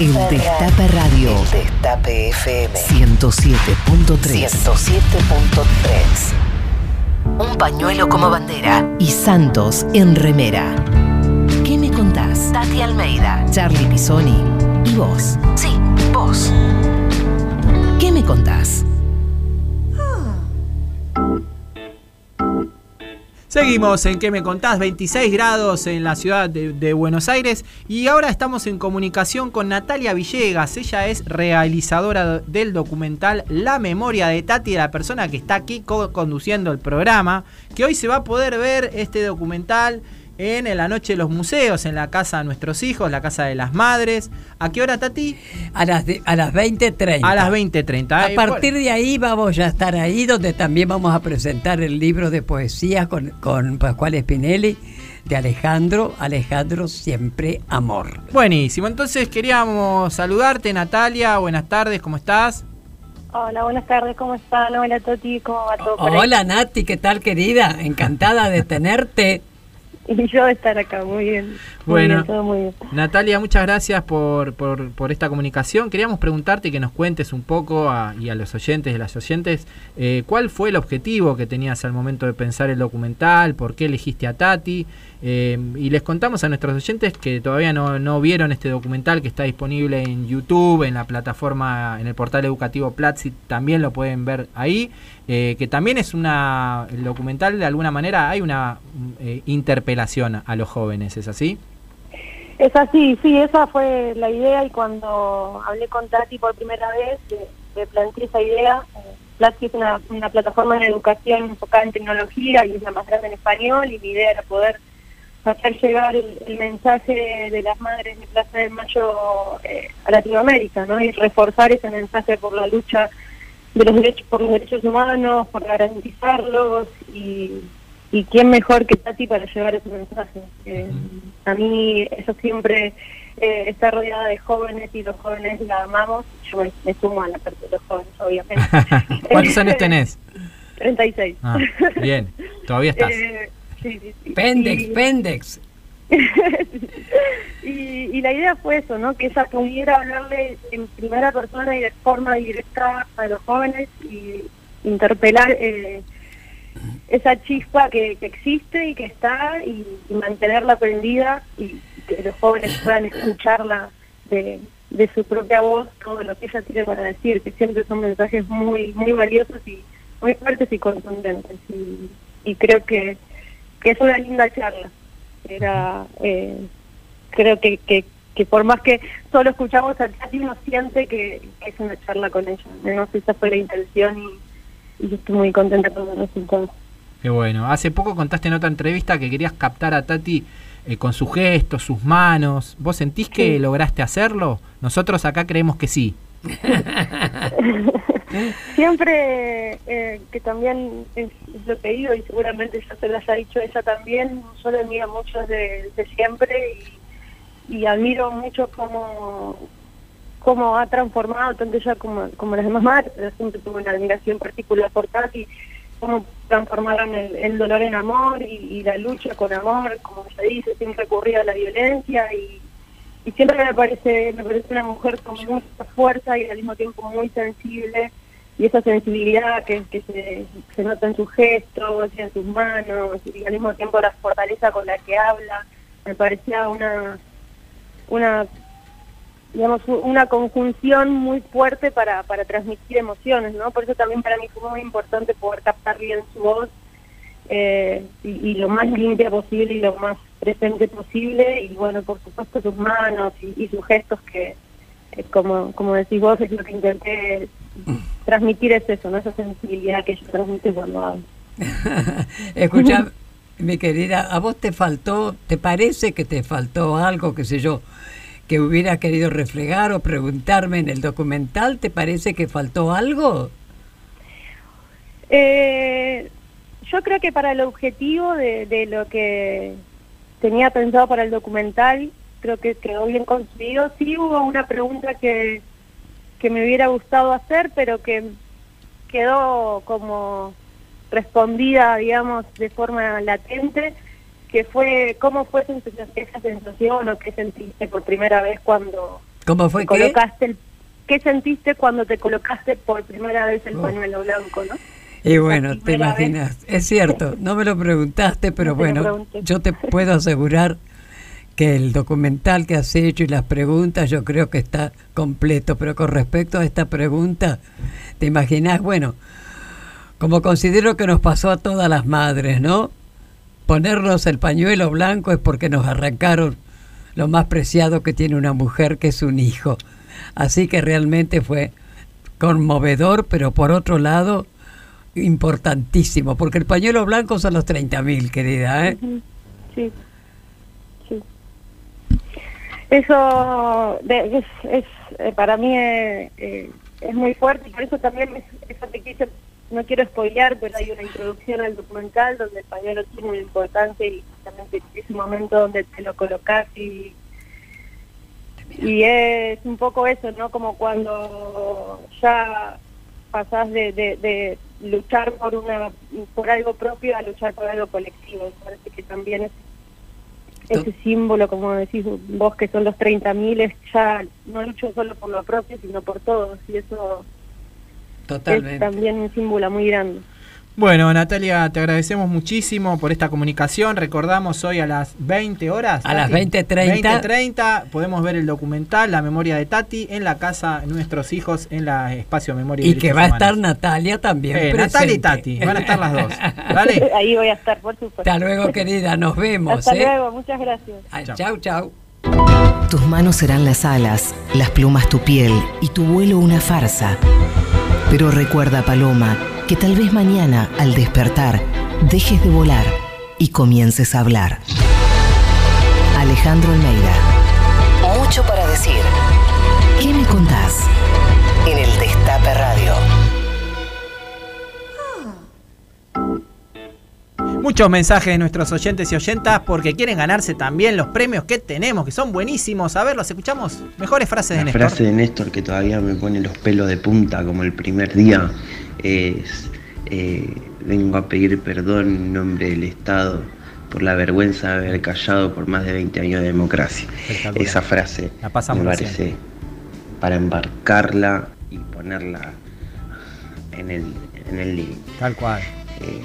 Speaker 5: El Destape Radio. El Destape FM. 107.3. 107.3. Un pañuelo como bandera. Y Santos en remera. ¿Qué me contás? Tati Almeida, Charlie Pisoni y vos. Sí, vos. ¿Qué me contás?
Speaker 1: Seguimos en ¿Qué me contás? 26 grados en la ciudad de, Buenos Aires y ahora estamos en comunicación con Natalia Villegas. Ella es realizadora del documental La memoria de Tati, la persona que está aquí co conduciendo el programa, que hoy se va a poder ver este documental en la noche de los museos, en la casa de nuestros hijos, la casa de las madres. ¿A qué hora, Tati?
Speaker 2: A las, de, a las 20.30.
Speaker 1: A las 20.30.
Speaker 2: A partir de ahí vamos a estar ahí, donde también vamos a presentar el libro de poesía con, con Pascual Spinelli de Alejandro, Alejandro Siempre Amor.
Speaker 1: Buenísimo, entonces queríamos saludarte, Natalia. Buenas tardes, ¿cómo estás?
Speaker 29: Hola, buenas tardes, ¿cómo están? Hola, Toti, ¿cómo va todo?
Speaker 2: Hola, Nati, ¿qué tal, querida? Encantada de tenerte. <laughs>
Speaker 29: Y yo estar acá, muy bien.
Speaker 1: Bueno,
Speaker 29: muy bien, todo muy bien.
Speaker 1: Natalia, muchas gracias por, por, por, esta comunicación. Queríamos preguntarte que nos cuentes un poco a, y a los oyentes y las oyentes eh, cuál fue el objetivo que tenías al momento de pensar el documental, por qué elegiste a Tati. Eh, y les contamos a nuestros oyentes que todavía no, no, vieron este documental que está disponible en YouTube, en la plataforma, en el portal educativo Platzi, también lo pueden ver ahí. Eh, que también es una. El documental, de alguna manera, hay una eh, interpelación a los jóvenes, ¿es así?
Speaker 29: Es así, sí, esa fue la idea y cuando hablé con Tati por primera vez, le planteé esa idea. Platzi es una, una plataforma de educación enfocada en tecnología y es la más grande en español y mi idea era poder hacer llegar el, el, mensaje de las madres de Plaza de Mayo eh, a Latinoamérica, ¿no? Y reforzar ese mensaje por la lucha de los derechos por los derechos humanos, por garantizarlos y, y quién mejor que Tati para llevar ese mensaje. Eh, a mí eso siempre eh, está rodeada de jóvenes y los jóvenes la amamos. Yo me, sumo a la parte de los jóvenes, obviamente. <laughs>
Speaker 1: ¿Cuántos años tenés? <laughs>
Speaker 29: 36.
Speaker 1: Ah, bien, todavía estás.
Speaker 29: Sí, sí, sí.
Speaker 2: Pendex,
Speaker 29: y,
Speaker 2: Pendex. <laughs>
Speaker 29: y, y, la idea fue eso, ¿no? Que ella pudiera hablarle en primera persona y de forma directa a los jóvenes y interpelar eh, esa chispa que, que, existe y que está y, y, mantenerla prendida y que los jóvenes puedan escucharla de, de su propia voz, todo lo que ella tiene para decir, que siempre son mensajes muy muy valiosos y muy fuertes y contundentes. Y, y creo que que es una linda charla. Era, eh, creo que, que, que, por más que solo escuchamos a Tati, uno siente que, que, es una charla con ella. No sé, esa fue la intención y, estoy muy contenta con el resultado.
Speaker 1: Qué bueno. Hace poco contaste en otra entrevista que querías captar a Tati eh, con sus gestos, sus manos. ¿Vos sentís que sí. lograste hacerlo? Nosotros acá creemos que sí. <laughs>
Speaker 29: Siempre eh, que también es, lo que digo y seguramente ya se las ha dicho ella también, yo le admiro mucho desde, desde siempre y, admiro mucho cómo, cómo ha transformado tanto ella como, como las demás madres, siempre tuve una admiración particular por Tati, cómo transformaron el, dolor en amor y, la lucha con amor, como se dice, sin recurrir a la violencia y y siempre me parece me parece una mujer con mucha fuerza y al mismo tiempo muy sensible y esa sensibilidad que, se, nota en sus gestos y en sus manos y al mismo tiempo la fortaleza con la que habla me parecía una una digamos una conjunción muy fuerte para, para transmitir emociones no por eso también para mí fue muy importante poder captar bien su voz eh, y, lo más limpia posible y lo más presente posible y bueno, por supuesto sus manos y sus gestos que, eh, como, como decís vos, es lo que intenté transmitir es eso, ¿no? esa sensibilidad que yo transmito cuando hablo. <laughs>
Speaker 2: Escucha, mi querida, ¿a vos te faltó, te parece que te faltó algo, qué sé yo, que hubiera querido reflejar o preguntarme en el documental? ¿Te parece que faltó algo?
Speaker 29: Eh, yo creo que para el objetivo de, de lo que tenía pensado para el documental, creo que quedó bien construido. Sí hubo una pregunta que, que me hubiera gustado hacer, pero que quedó como respondida, digamos, de forma latente, que fue cómo fue esa sensación o qué sentiste por primera vez cuando
Speaker 2: ¿Cómo fue
Speaker 29: te colocaste el, qué sentiste cuando te colocaste por primera vez el
Speaker 2: Oh.
Speaker 29: pañuelo blanco, ¿no?
Speaker 2: Y bueno, te
Speaker 29: vez.
Speaker 2: imaginas, es cierto, no me lo preguntaste, pero
Speaker 29: No
Speaker 2: bueno, yo te puedo asegurar que el documental que has hecho y las preguntas yo creo que está completo, pero con respecto a esta pregunta, te imaginas, bueno, como considero que nos pasó a todas las madres, ¿no? Ponernos el pañuelo blanco es porque nos arrancaron lo más preciado que tiene una mujer, que es un hijo. Así que realmente fue conmovedor, pero por otro lado, importantísimo, porque el pañuelo blanco son los 30.000, querida, ¿eh?
Speaker 29: Sí. Eso es, es eh, para mí eh, eh, es muy fuerte y por eso también es- eso te quise, no quiero spoilear, pero hay una introducción al documental donde el pañuelo tiene una importancia y justamente ese momento donde te lo colocas y y es un poco eso, ¿no? Como cuando ya pasás de, de, de luchar por una por algo propio a luchar por algo colectivo. Me parece que también es ese símbolo, como decís vos, que son los 30.000, es ya no lucho solo por lo propio, sino por todos. Y eso es
Speaker 2: Totalmente.
Speaker 29: también un símbolo muy grande.
Speaker 1: Bueno, Natalia, te agradecemos muchísimo por esta comunicación. Recordamos hoy a las 20 horas.
Speaker 2: A las
Speaker 1: Tati.
Speaker 2: 20:30.
Speaker 1: 20:30 podemos ver el documental La memoria de Tati en la casa de nuestros hijos en la espacio Memoria
Speaker 2: Y que
Speaker 1: Derechos
Speaker 2: va a estar Natalia también.
Speaker 1: Eh, Natalia y. Tati, van a estar las dos. <laughs>
Speaker 29: Ahí voy a estar, por supuesto.
Speaker 2: Hasta luego, querida, nos vemos.
Speaker 29: Hasta
Speaker 2: ¿eh?
Speaker 29: luego, muchas gracias.
Speaker 2: Chau, chau.
Speaker 5: Tus manos serán las alas, las plumas tu piel y tu vuelo una farsa. Pero recuerda, Paloma, que tal vez mañana, al despertar, dejes de volar y comiences a hablar. Alejandro Almeida. Mucho para decir. ¿Qué me contás? En el Destape Radio.
Speaker 1: Muchos mensajes de nuestros oyentes y oyentas porque quieren ganarse también los premios que tenemos, que son buenísimos. A ver, los escuchamos. Mejores frases de Néstor.
Speaker 30: frase de Néstor que todavía me pone los pelos de punta como el primer día es eh, vengo a pedir perdón en nombre del Estado por la vergüenza de haber callado por más de 20 años de democracia. Esa frase
Speaker 1: La pasamos
Speaker 30: me
Speaker 1: recién.
Speaker 30: parece para embarcarla y ponerla en el, en el living.
Speaker 1: Tal cual.
Speaker 30: Eh,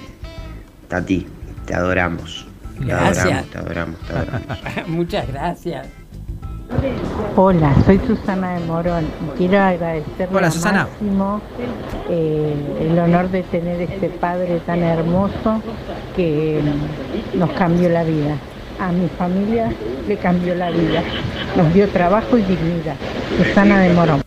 Speaker 30: Tati, te adoramos. Te
Speaker 2: Gracias.
Speaker 30: adoramos, te adoramos, te adoramos. <laughs>
Speaker 2: Muchas gracias.
Speaker 31: Hola, soy Susana de Morón y quiero agradecerle
Speaker 1: Hola,
Speaker 31: a
Speaker 1: Susana.
Speaker 31: Máximo eh, el honor de tener este padre tan hermoso que nos cambió la vida. A mi familia le cambió la vida, nos dio trabajo y dignidad. Susana de Morón.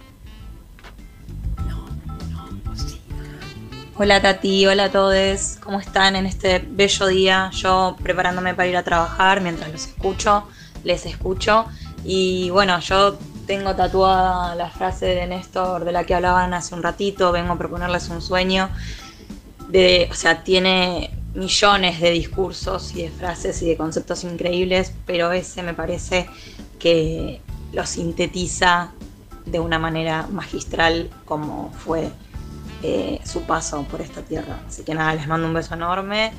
Speaker 32: Hola Tati, hola a todos, ¿cómo están en este bello día? Yo preparándome para ir a trabajar mientras los escucho, les escucho. Y bueno, yo tengo tatuada la frase de Néstor de la que hablaban hace un ratito, vengo a proponerles un sueño. De, o sea, tiene millones de discursos y de frases y de conceptos increíbles, pero ese me parece que lo sintetiza de una manera magistral como fue eh, su paso por esta tierra. Así que nada, les mando un beso enorme,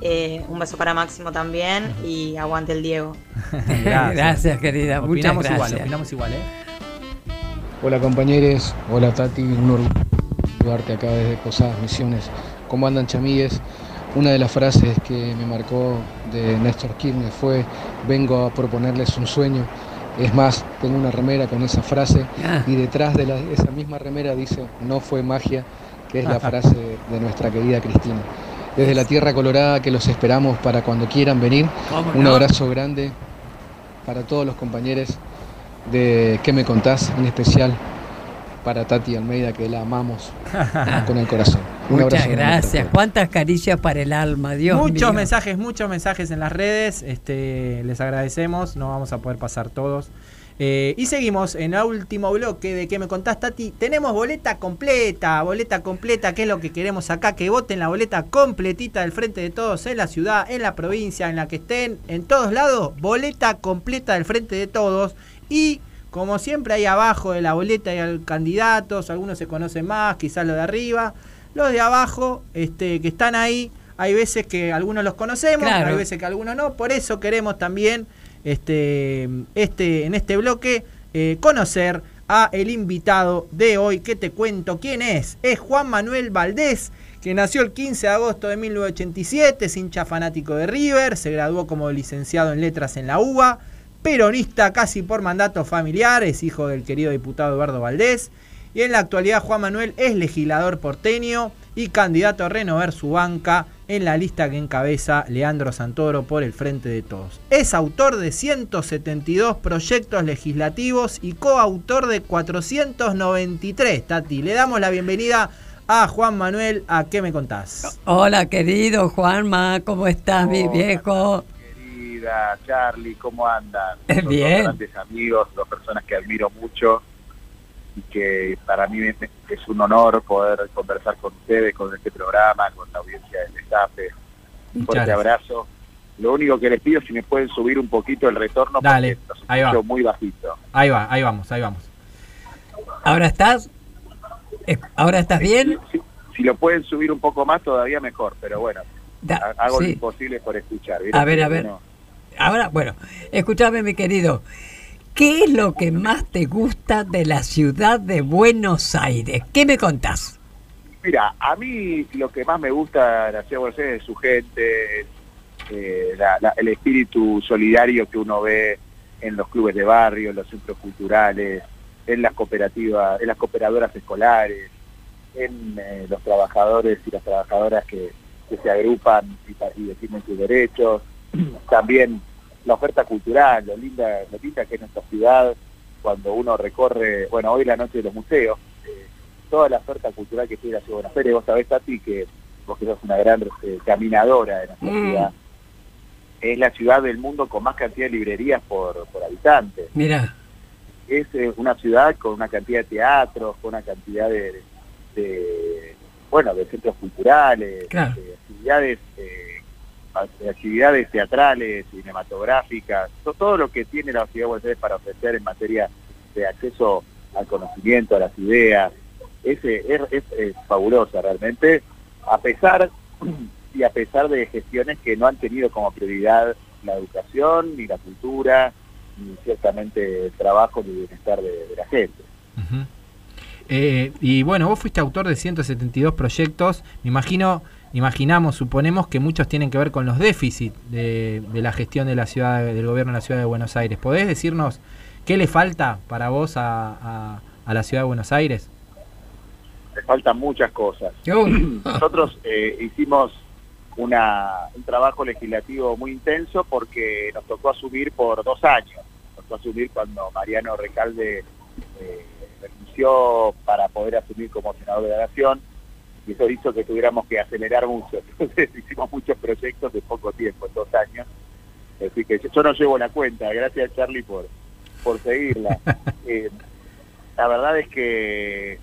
Speaker 32: eh, un beso para Máximo también y aguante el Diego. <laughs>
Speaker 2: Gracias, querida. Muchas
Speaker 1: Opinamos
Speaker 2: gracias.
Speaker 1: igual, opinamos igual, ¿eh?
Speaker 33: Hola compañeros, hola Tati, un orgullo saludarte acá desde Posadas Misiones. ¿Cómo andan chamigues? Una de las frases que me marcó de Néstor Kirchner fue vengo a proponerles un sueño. Es más, tengo una remera con esa frase
Speaker 2: Ah.
Speaker 33: y detrás de la- esa misma remera dice no fue magia, que es la frase de nuestra querida Cristina. desde la Tierra Colorada que los esperamos para cuando quieran venir.
Speaker 2: ¿Cómo
Speaker 33: Un
Speaker 2: no?
Speaker 33: abrazo grande para todos los compañeros de ¿Qué me contás? En especial para Tati Almeida, que la amamos <laughs> con el corazón. Un
Speaker 2: Muchas
Speaker 33: abrazo grande para
Speaker 2: gracias. Cuántas caricias para el alma, Dios
Speaker 1: muchos
Speaker 2: mío.
Speaker 1: mensajes, muchos mensajes en las redes. Este, les agradecemos. No vamos a poder pasar todos. Eh, y seguimos en el último bloque de que me contás, Tati. Tenemos boleta completa, boleta completa, que es lo que queremos acá, que voten la boleta completita del frente de todos en la ciudad, en la provincia, en la que estén, en todos lados, boleta completa del frente de todos. Y como siempre ahí abajo de la boleta hay candidatos, algunos se conocen más, quizás los de arriba. Los de abajo, este, que están ahí, hay veces que algunos los conocemos,
Speaker 2: Claro.
Speaker 1: hay veces que algunos no. Por eso queremos también este, este, en este bloque eh, conocer a el invitado de hoy. que te cuento quién es? Es Juan Manuel Valdés, que nació el 15 de agosto de 1987, es hincha fanático de River, se graduó como licenciado en letras en la UBA, peronista casi por mandato familiar, es hijo del querido diputado Eduardo Valdés. Y en la actualidad Juan Manuel es legislador porteño y candidato a renovar su banca en la lista que encabeza Leandro Santoro por el Frente de Todos. Es autor de 172 proyectos legislativos y coautor de 493. Tati, le damos la bienvenida a Juan Manuel. ¿A qué me contás?
Speaker 2: Hola, querido Juanma, ¿cómo estás, mi viejo?
Speaker 34: Querida Charlie, ¿cómo andan? Son <laughs>
Speaker 2: bien.
Speaker 34: Dos grandes amigos, dos personas que admiro mucho y que para mí es un honor poder conversar con ustedes, con este programa, con la audiencia del Destape. Un fuerte abrazo. Lo único que les pido es si me pueden subir un poquito el retorno
Speaker 1: Dale,
Speaker 34: porque
Speaker 1: ahí va.
Speaker 34: muy bajito.
Speaker 1: Ahí va, ahí vamos, ahí vamos.
Speaker 2: ¿Ahora estás? ¿Ahora estás bien?
Speaker 34: Si lo pueden subir un poco más todavía mejor, pero bueno,
Speaker 2: Da-
Speaker 34: hago lo
Speaker 2: sí.
Speaker 34: imposible por escuchar.
Speaker 2: A ver, a ver. Ahora, bueno, escúchame, mi querido. ¿Qué es lo que más te gusta de la ciudad de Buenos Aires? ¿Qué me contás?
Speaker 34: Mira, a mí lo que más me gusta de la ciudad de Buenos Aires es su gente, eh, la- la- el espíritu solidario que uno ve en los clubes de barrio, en los centros culturales, en las cooperativas, en las cooperadoras escolares, en eh, los trabajadores y las trabajadoras que, se agrupan y, y defienden sus derechos. <clears throat> También la oferta cultural, lo linda, lo linda que es nuestra ciudad, cuando uno recorre, bueno, hoy la noche de los museos, eh, toda la oferta cultural que tiene la ciudad de Buenos Aires, vos sabés, Tati, que vos que sos una gran eh, caminadora de nuestra
Speaker 2: Mm.
Speaker 34: ciudad, es la ciudad del mundo con más cantidad de librerías por, por habitante.
Speaker 2: Mira,
Speaker 34: Es eh, una ciudad con una cantidad de teatros, con una cantidad de, de, bueno, de centros culturales,
Speaker 2: Claro.
Speaker 34: de actividades, eh, actividades teatrales, cinematográficas, to- todo lo que tiene la ciudad de Buenos Aires para ofrecer en materia de acceso al conocimiento, a las ideas, es, eh, es, fabulosa realmente, a pesar <clears throat> y a pesar de gestiones que no han tenido como prioridad la educación, ni la cultura, ni ciertamente el trabajo ni el bienestar de, la gente.
Speaker 1: Eh, y bueno, vos fuiste autor de 172 proyectos. Me imagino, imaginamos, suponemos que muchos tienen que ver con los déficits de, de la gestión de la ciudad, del gobierno de la ciudad de Buenos Aires. ¿Podés decirnos qué le falta para vos a, a- a la ciudad de Buenos Aires?
Speaker 34: Le faltan muchas cosas. <clears throat> Nosotros eh, hicimos una, un trabajo legislativo muy intenso porque nos tocó asumir por dos años. Nos tocó asumir cuando Mariano Recalde eh, renunció para poder asumir como senador de la Nación y eso hizo que tuviéramos que acelerar mucho. <laughs> Entonces hicimos muchos proyectos de poco tiempo, en dos años. Así que yo no llevo la cuenta, gracias Charlie por, por seguirla. <laughs> Eh, la verdad es que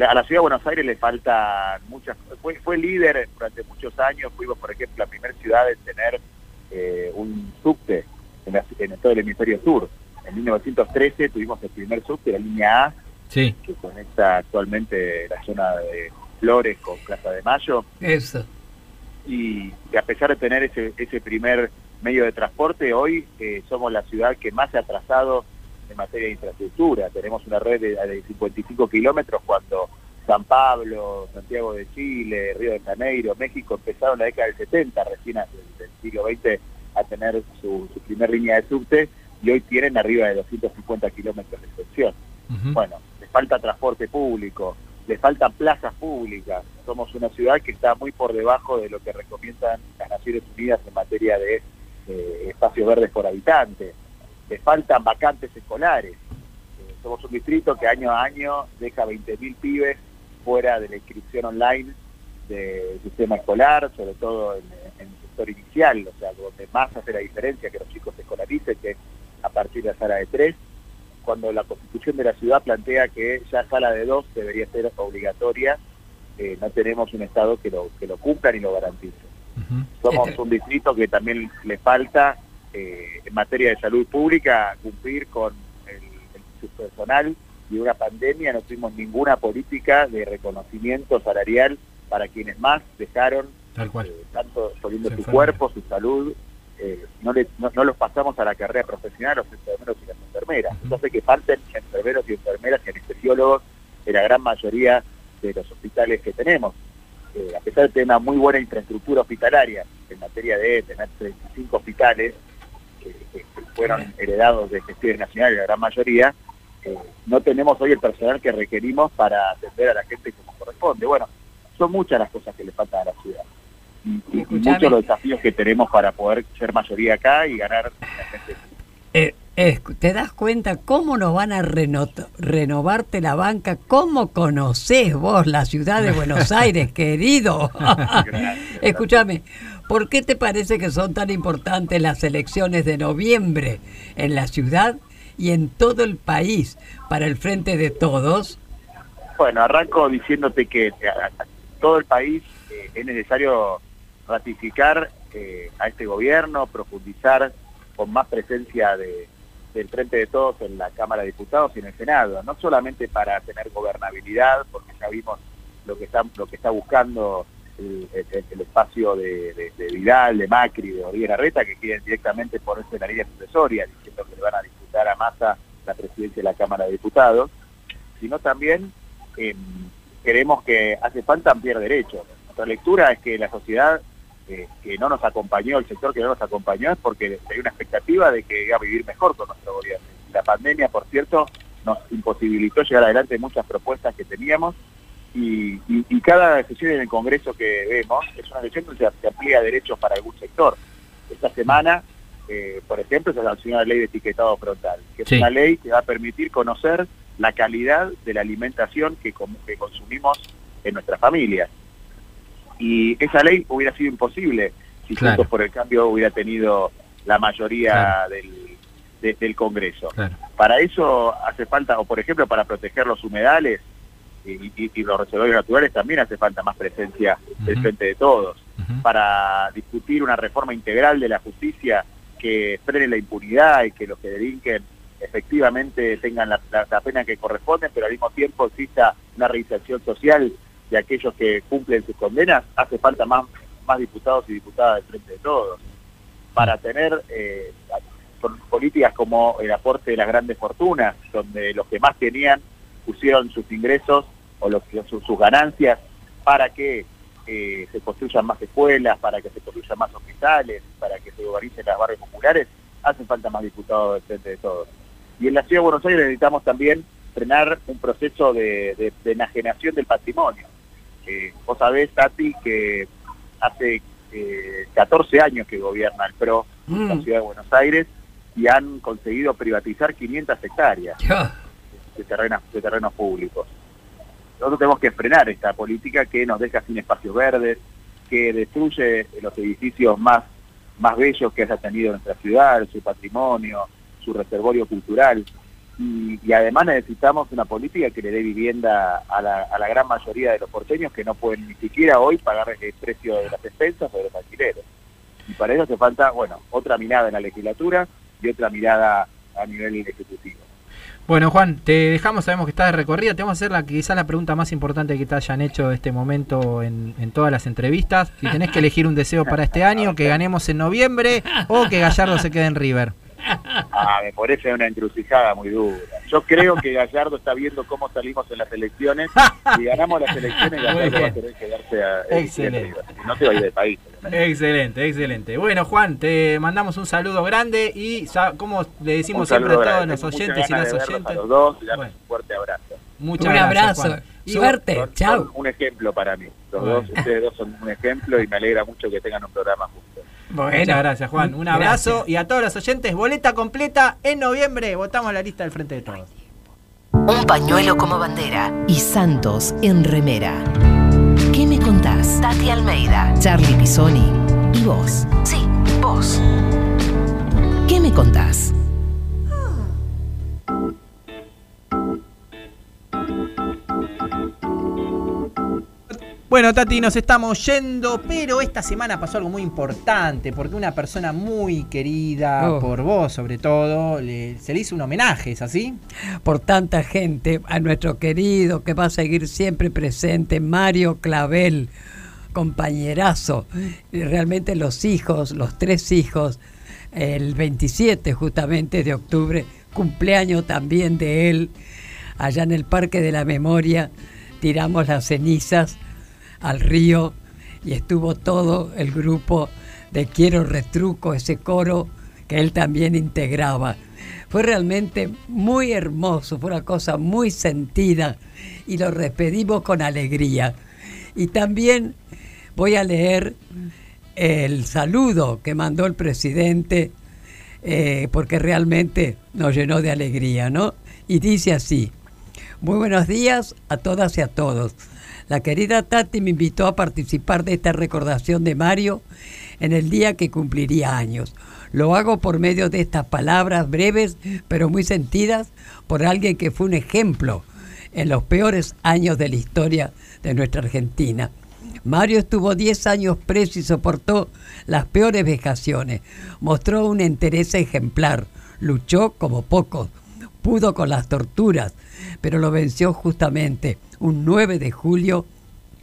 Speaker 34: a la ciudad de Buenos Aires le faltan muchas fue, fue líder durante muchos años fuimos por ejemplo la primera ciudad en tener eh, un subte en, la- en todo el hemisferio sur en 1913 tuvimos el primer subte la línea A
Speaker 1: Sí.
Speaker 34: que conecta actualmente la zona de Flores con Plaza de Mayo
Speaker 2: eso.
Speaker 34: y, y a pesar de tener ese, ese primer medio de transporte, hoy eh, somos la ciudad que más se ha atrasado en materia de infraestructura. Tenemos una red de, de 55 kilómetros cuando San Pablo, Santiago de Chile, Río de Janeiro, México empezaron en la década del 70, recién del, del siglo XX, a tener su, su primer línea de subte y hoy tienen arriba de 250 kilómetros de extensión. Bueno, les falta transporte público, le faltan plazas públicas. Somos una ciudad que está muy por debajo de lo que recomiendan las Naciones Unidas en materia de eh, espacios verdes por habitante. Le faltan vacantes escolares. Eh, somos un distrito que año a año deja 20.000 pibes fuera de la inscripción online del sistema escolar, sobre todo en, el sector inicial, o sea, donde más hace la diferencia que los chicos se escolaricen, que a partir de la sala de tres cuando la constitución de la ciudad plantea que ya sala de dos debería ser obligatoria, eh, no tenemos un Estado que lo, que lo cumpla ni lo garantice. Somos este un distrito que también le falta, eh, en materia de salud pública, cumplir con el, el personal y una pandemia no tuvimos ninguna política de reconocimiento salarial para quienes más dejaron, eh, tanto poniendo su cuerpo, su salud, eh, no, no, los pasamos a la carrera profesional los enfermeros y las enfermeras. Entonces que falten enfermeros y enfermeras y anestesiólogos en la gran mayoría de los hospitales que tenemos. Eh, a pesar de tener una muy buena infraestructura hospitalaria en materia de tener 35 hospitales que, fueron heredados de gestiones nacionales, la gran mayoría, eh, no tenemos hoy el personal que requerimos para atender a la gente como corresponde. Bueno, son muchas las cosas que le faltan a la ciudad y, muchos los desafíos que tenemos para poder ser mayoría acá y ganar
Speaker 35: eh, ¿Te das cuenta cómo nos van a renovarte la banca? ¿Cómo conocés vos la ciudad de Buenos <laughs> Aires, querido? Escúchame, ¿por qué te parece que son tan importantes las elecciones de noviembre en la ciudad y en todo el país para el frente de todos?
Speaker 34: Bueno, arranco diciéndote que todo el país eh, es necesario ratificar eh, a este gobierno, profundizar con más presencia de, del Frente de Todos en la Cámara de Diputados y en el Senado, no solamente para tener gobernabilidad, porque ya vimos lo que está, lo que está buscando el, espacio de, Vidal, de Macri, de Oriera Reta, que quieren directamente ponerse en la línea sucesoria, diciendo que le van a disputar a Massa la presidencia de la Cámara de Diputados, sino también em, queremos que hace falta ampliar derechos. Nuestra lectura es que la sociedad que no nos acompañó, el sector que no nos acompañó, es porque hay una expectativa de que iba a vivir mejor con nuestro gobierno. La pandemia, por cierto, nos imposibilitó llegar adelante muchas propuestas que teníamos y, cada decisión en el Congreso que vemos es una decisión que se, amplía derechos para algún sector. Esta semana, eh, por ejemplo, se sancionó la ley de etiquetado frontal, que es una ley que va a permitir conocer la calidad de la alimentación que, que consumimos en nuestras familias y esa ley hubiera sido imposible si Juntos por el Cambio hubiera tenido la mayoría del, del Congreso. Para eso hace falta, o por ejemplo, para proteger los humedales y, los reservorios naturales también hace falta más presencia del frente de todos. Para discutir una reforma integral de la justicia que frene la impunidad y que los que delinquen efectivamente tengan la, la pena que corresponde, pero al mismo tiempo exista una reinserción social de aquellos que cumplen sus condenas, hace falta más, más diputados y diputadas del frente de todos. Para tener eh, políticas como el aporte de las grandes fortunas, donde los que más tenían pusieron sus ingresos o los, sus, sus ganancias para que eh, se construyan más escuelas, para que se construyan más hospitales, para que se organicen las barrios populares, hacen falta más diputados del frente de todos. Y en la Ciudad de Buenos Aires necesitamos también frenar un proceso de enajenación del patrimonio vos sabés, Tati, que hace 14 eh, años que gobierna el PRO en la mm. ciudad de Buenos Aires y han conseguido privatizar 500 hectáreas de, terrenos, de terrenos públicos. Nosotros tenemos que frenar esta política que nos deja sin espacios verdes, que destruye los edificios más, más bellos que haya tenido nuestra ciudad, su patrimonio, su reservorio cultural y, además necesitamos una política que le dé vivienda a la, gran mayoría de los porteños que no pueden ni siquiera hoy pagar el precio de las expensas o de los alquileres. Y para eso hace falta, bueno, otra mirada en la legislatura y otra mirada a nivel ejecutivo.
Speaker 36: Bueno, Juan, te dejamos, sabemos que estás de recorrida. Te vamos a hacer la, quizás la pregunta más importante que te hayan hecho este momento en, en todas las entrevistas. Si tenés que elegir un deseo para este año, que <laughs> ganemos en noviembre o que Gallardo se quede en River.
Speaker 34: Ah, me parece una encrucijada muy dura. Yo creo que Gallardo está viendo cómo salimos en las elecciones. Si ganamos las elecciones, Gallardo va a querer quedarse a,
Speaker 36: excelente.
Speaker 34: no te va a ir del país.
Speaker 36: Excelente, excelente. Bueno, Juan, te mandamos un saludo grande y como le decimos siempre a todos los oyentes y las oyentes.
Speaker 34: A los dos, un fuerte abrazo.
Speaker 1: Muchas
Speaker 2: un
Speaker 1: gracias,
Speaker 2: abrazo.
Speaker 1: Juan.
Speaker 2: Suerte. Chao.
Speaker 34: un ejemplo para mí. Los
Speaker 1: Bueno.
Speaker 34: dos, ustedes dos son un ejemplo y me alegra mucho que tengan un programa juntos.
Speaker 2: Bueno,
Speaker 1: Muchas gracias, Juan. Un abrazo
Speaker 2: gracias.
Speaker 1: y a todos los oyentes, boleta completa en noviembre. Votamos la lista del Frente de Todos.
Speaker 5: Un pañuelo como bandera y Santos en remera. ¿Qué me contás? Tati Almeida, Charlie Pisoni y vos. Sí, vos. ¿Qué me contás?
Speaker 1: Bueno, Tati, nos estamos yendo, pero esta semana pasó algo muy importante, porque una persona muy querida
Speaker 2: Oh.
Speaker 1: por vos, sobre todo, le- se le hizo un homenaje, ¿es así?
Speaker 2: por tanta gente, a nuestro querido que va a seguir siempre presente, Mario Clavel, compañerazo. Realmente los hijos, los tres hijos, el 27 justamente de octubre, cumpleaños también de él, allá en el Parque de la Memoria, tiramos las cenizas al río y estuvo todo el grupo de Quiero Retruco, ese coro que él también integraba. Fue realmente muy hermoso, fue una cosa muy sentida y lo despedimos con alegría. Y también voy a leer el saludo que mandó el presidente, eh, porque realmente nos llenó de alegría, ¿no? Y dice así, muy buenos días a todas y a todos. La querida Tati me invitó a participar de esta recordación de Mario en el día que cumpliría años. Lo hago por medio de estas palabras breves pero muy sentidas por alguien que fue un ejemplo en los peores años de la historia de nuestra Argentina. Mario estuvo 10 años preso y soportó las peores vejaciones. Mostró un interés ejemplar. Luchó como pocos. Pudo con las torturas, pero lo venció justamente un 9 de julio,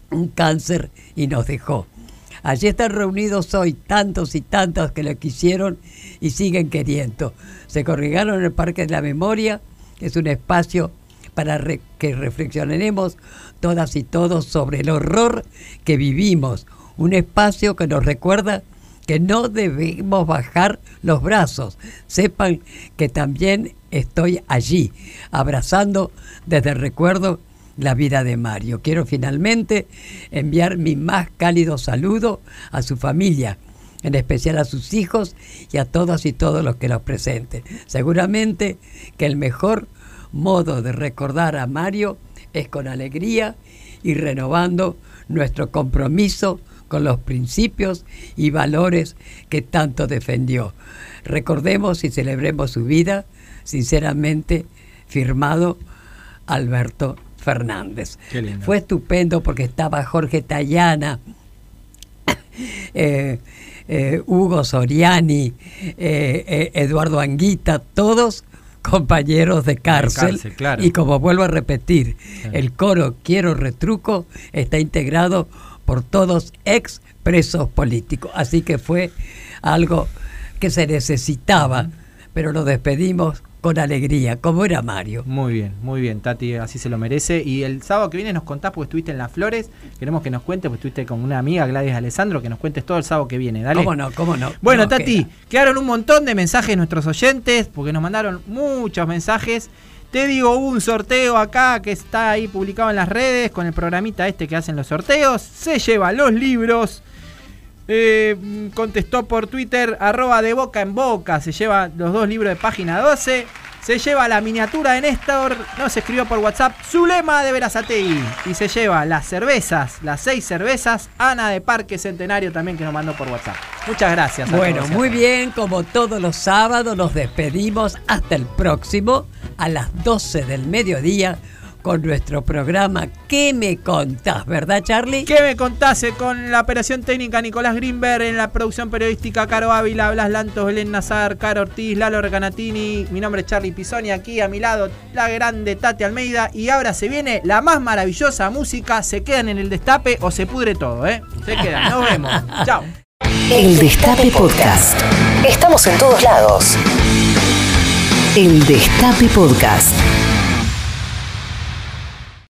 Speaker 2: un cáncer y nos dejó. Allí están reunidos hoy tantos y tantas que lo quisieron y siguen queriendo. Se congregaron en el Parque de la Memoria, que es un espacio para que reflexionemos todas y todos sobre el horror que vivimos. Un espacio que nos recuerda que no debemos bajar los brazos. Sepan que también estoy allí, abrazando desde el recuerdo la vida de Mario. Quiero finalmente enviar mi más cálido saludo a su familia, en especial a sus hijos y a todas y todos los que los presenten. Seguramente que el mejor modo de recordar a Mario es con alegría y renovando nuestro compromiso con los principios y valores que tanto defendió. Recordemos y celebremos su vida, sinceramente firmado Alberto Fernández.
Speaker 1: Qué lindo.
Speaker 2: Fue estupendo porque estaba Jorge Tayana, <coughs> eh, eh, Hugo Soriani, eh, Eduardo Anguita, todos compañeros de cárcel.
Speaker 1: cárcel, claro.
Speaker 2: Y como vuelvo a repetir,
Speaker 1: Claro.
Speaker 2: el coro Quiero Retruco está integrado por todos ex presos políticos. Así que fue algo que se necesitaba, pero lo despedimos con alegría, como era Mario.
Speaker 1: Muy bien, muy bien, Tati, así se lo merece. Y el sábado que viene nos contás porque estuviste en Las Flores. Queremos que nos cuentes, porque estuviste con una amiga, Gladys Alessandro, que nos cuentes todo el sábado que viene. Dale.
Speaker 2: ¿Cómo no? ¿Cómo no?
Speaker 1: Bueno,
Speaker 2: No
Speaker 1: Tati,
Speaker 2: queda.
Speaker 1: quedaron un montón de mensajes nuestros oyentes, porque nos mandaron muchos mensajes. Te digo, hubo un sorteo acá que está ahí publicado en las redes con el programita este que hacen los sorteos. Se lleva los libros. Eh, contestó por Twitter, arroba de boca en boca. Se lleva los dos libros de página 12. Se lleva la miniatura de Néstor. Nos escribió por WhatsApp. Zulema de Verazatei. Y se lleva las cervezas, las seis cervezas. Ana de Parque Centenario también que nos mandó por WhatsApp. Muchas gracias.
Speaker 2: Bueno, muy bien, como todos los sábados nos despedimos hasta el próximo a las 12 del mediodía con nuestro programa ¿Qué me contás? ¿Verdad, Charlie?
Speaker 1: ¿Qué me contase con la operación técnica Nicolás Greenberg en la producción periodística Caro Ávila, Blas Lantos, Belén Nazar, Caro Ortiz, Lalo Recanatini, mi nombre es Charlie Pisoni, aquí a mi lado la grande Tati Almeida y ahora se viene la más maravillosa música, se quedan en el destape o se pudre todo, ¿eh? Se quedan, nos vemos, <laughs> chao.
Speaker 5: El Destape Podcast. Estamos en todos lados. El Destape Podcast.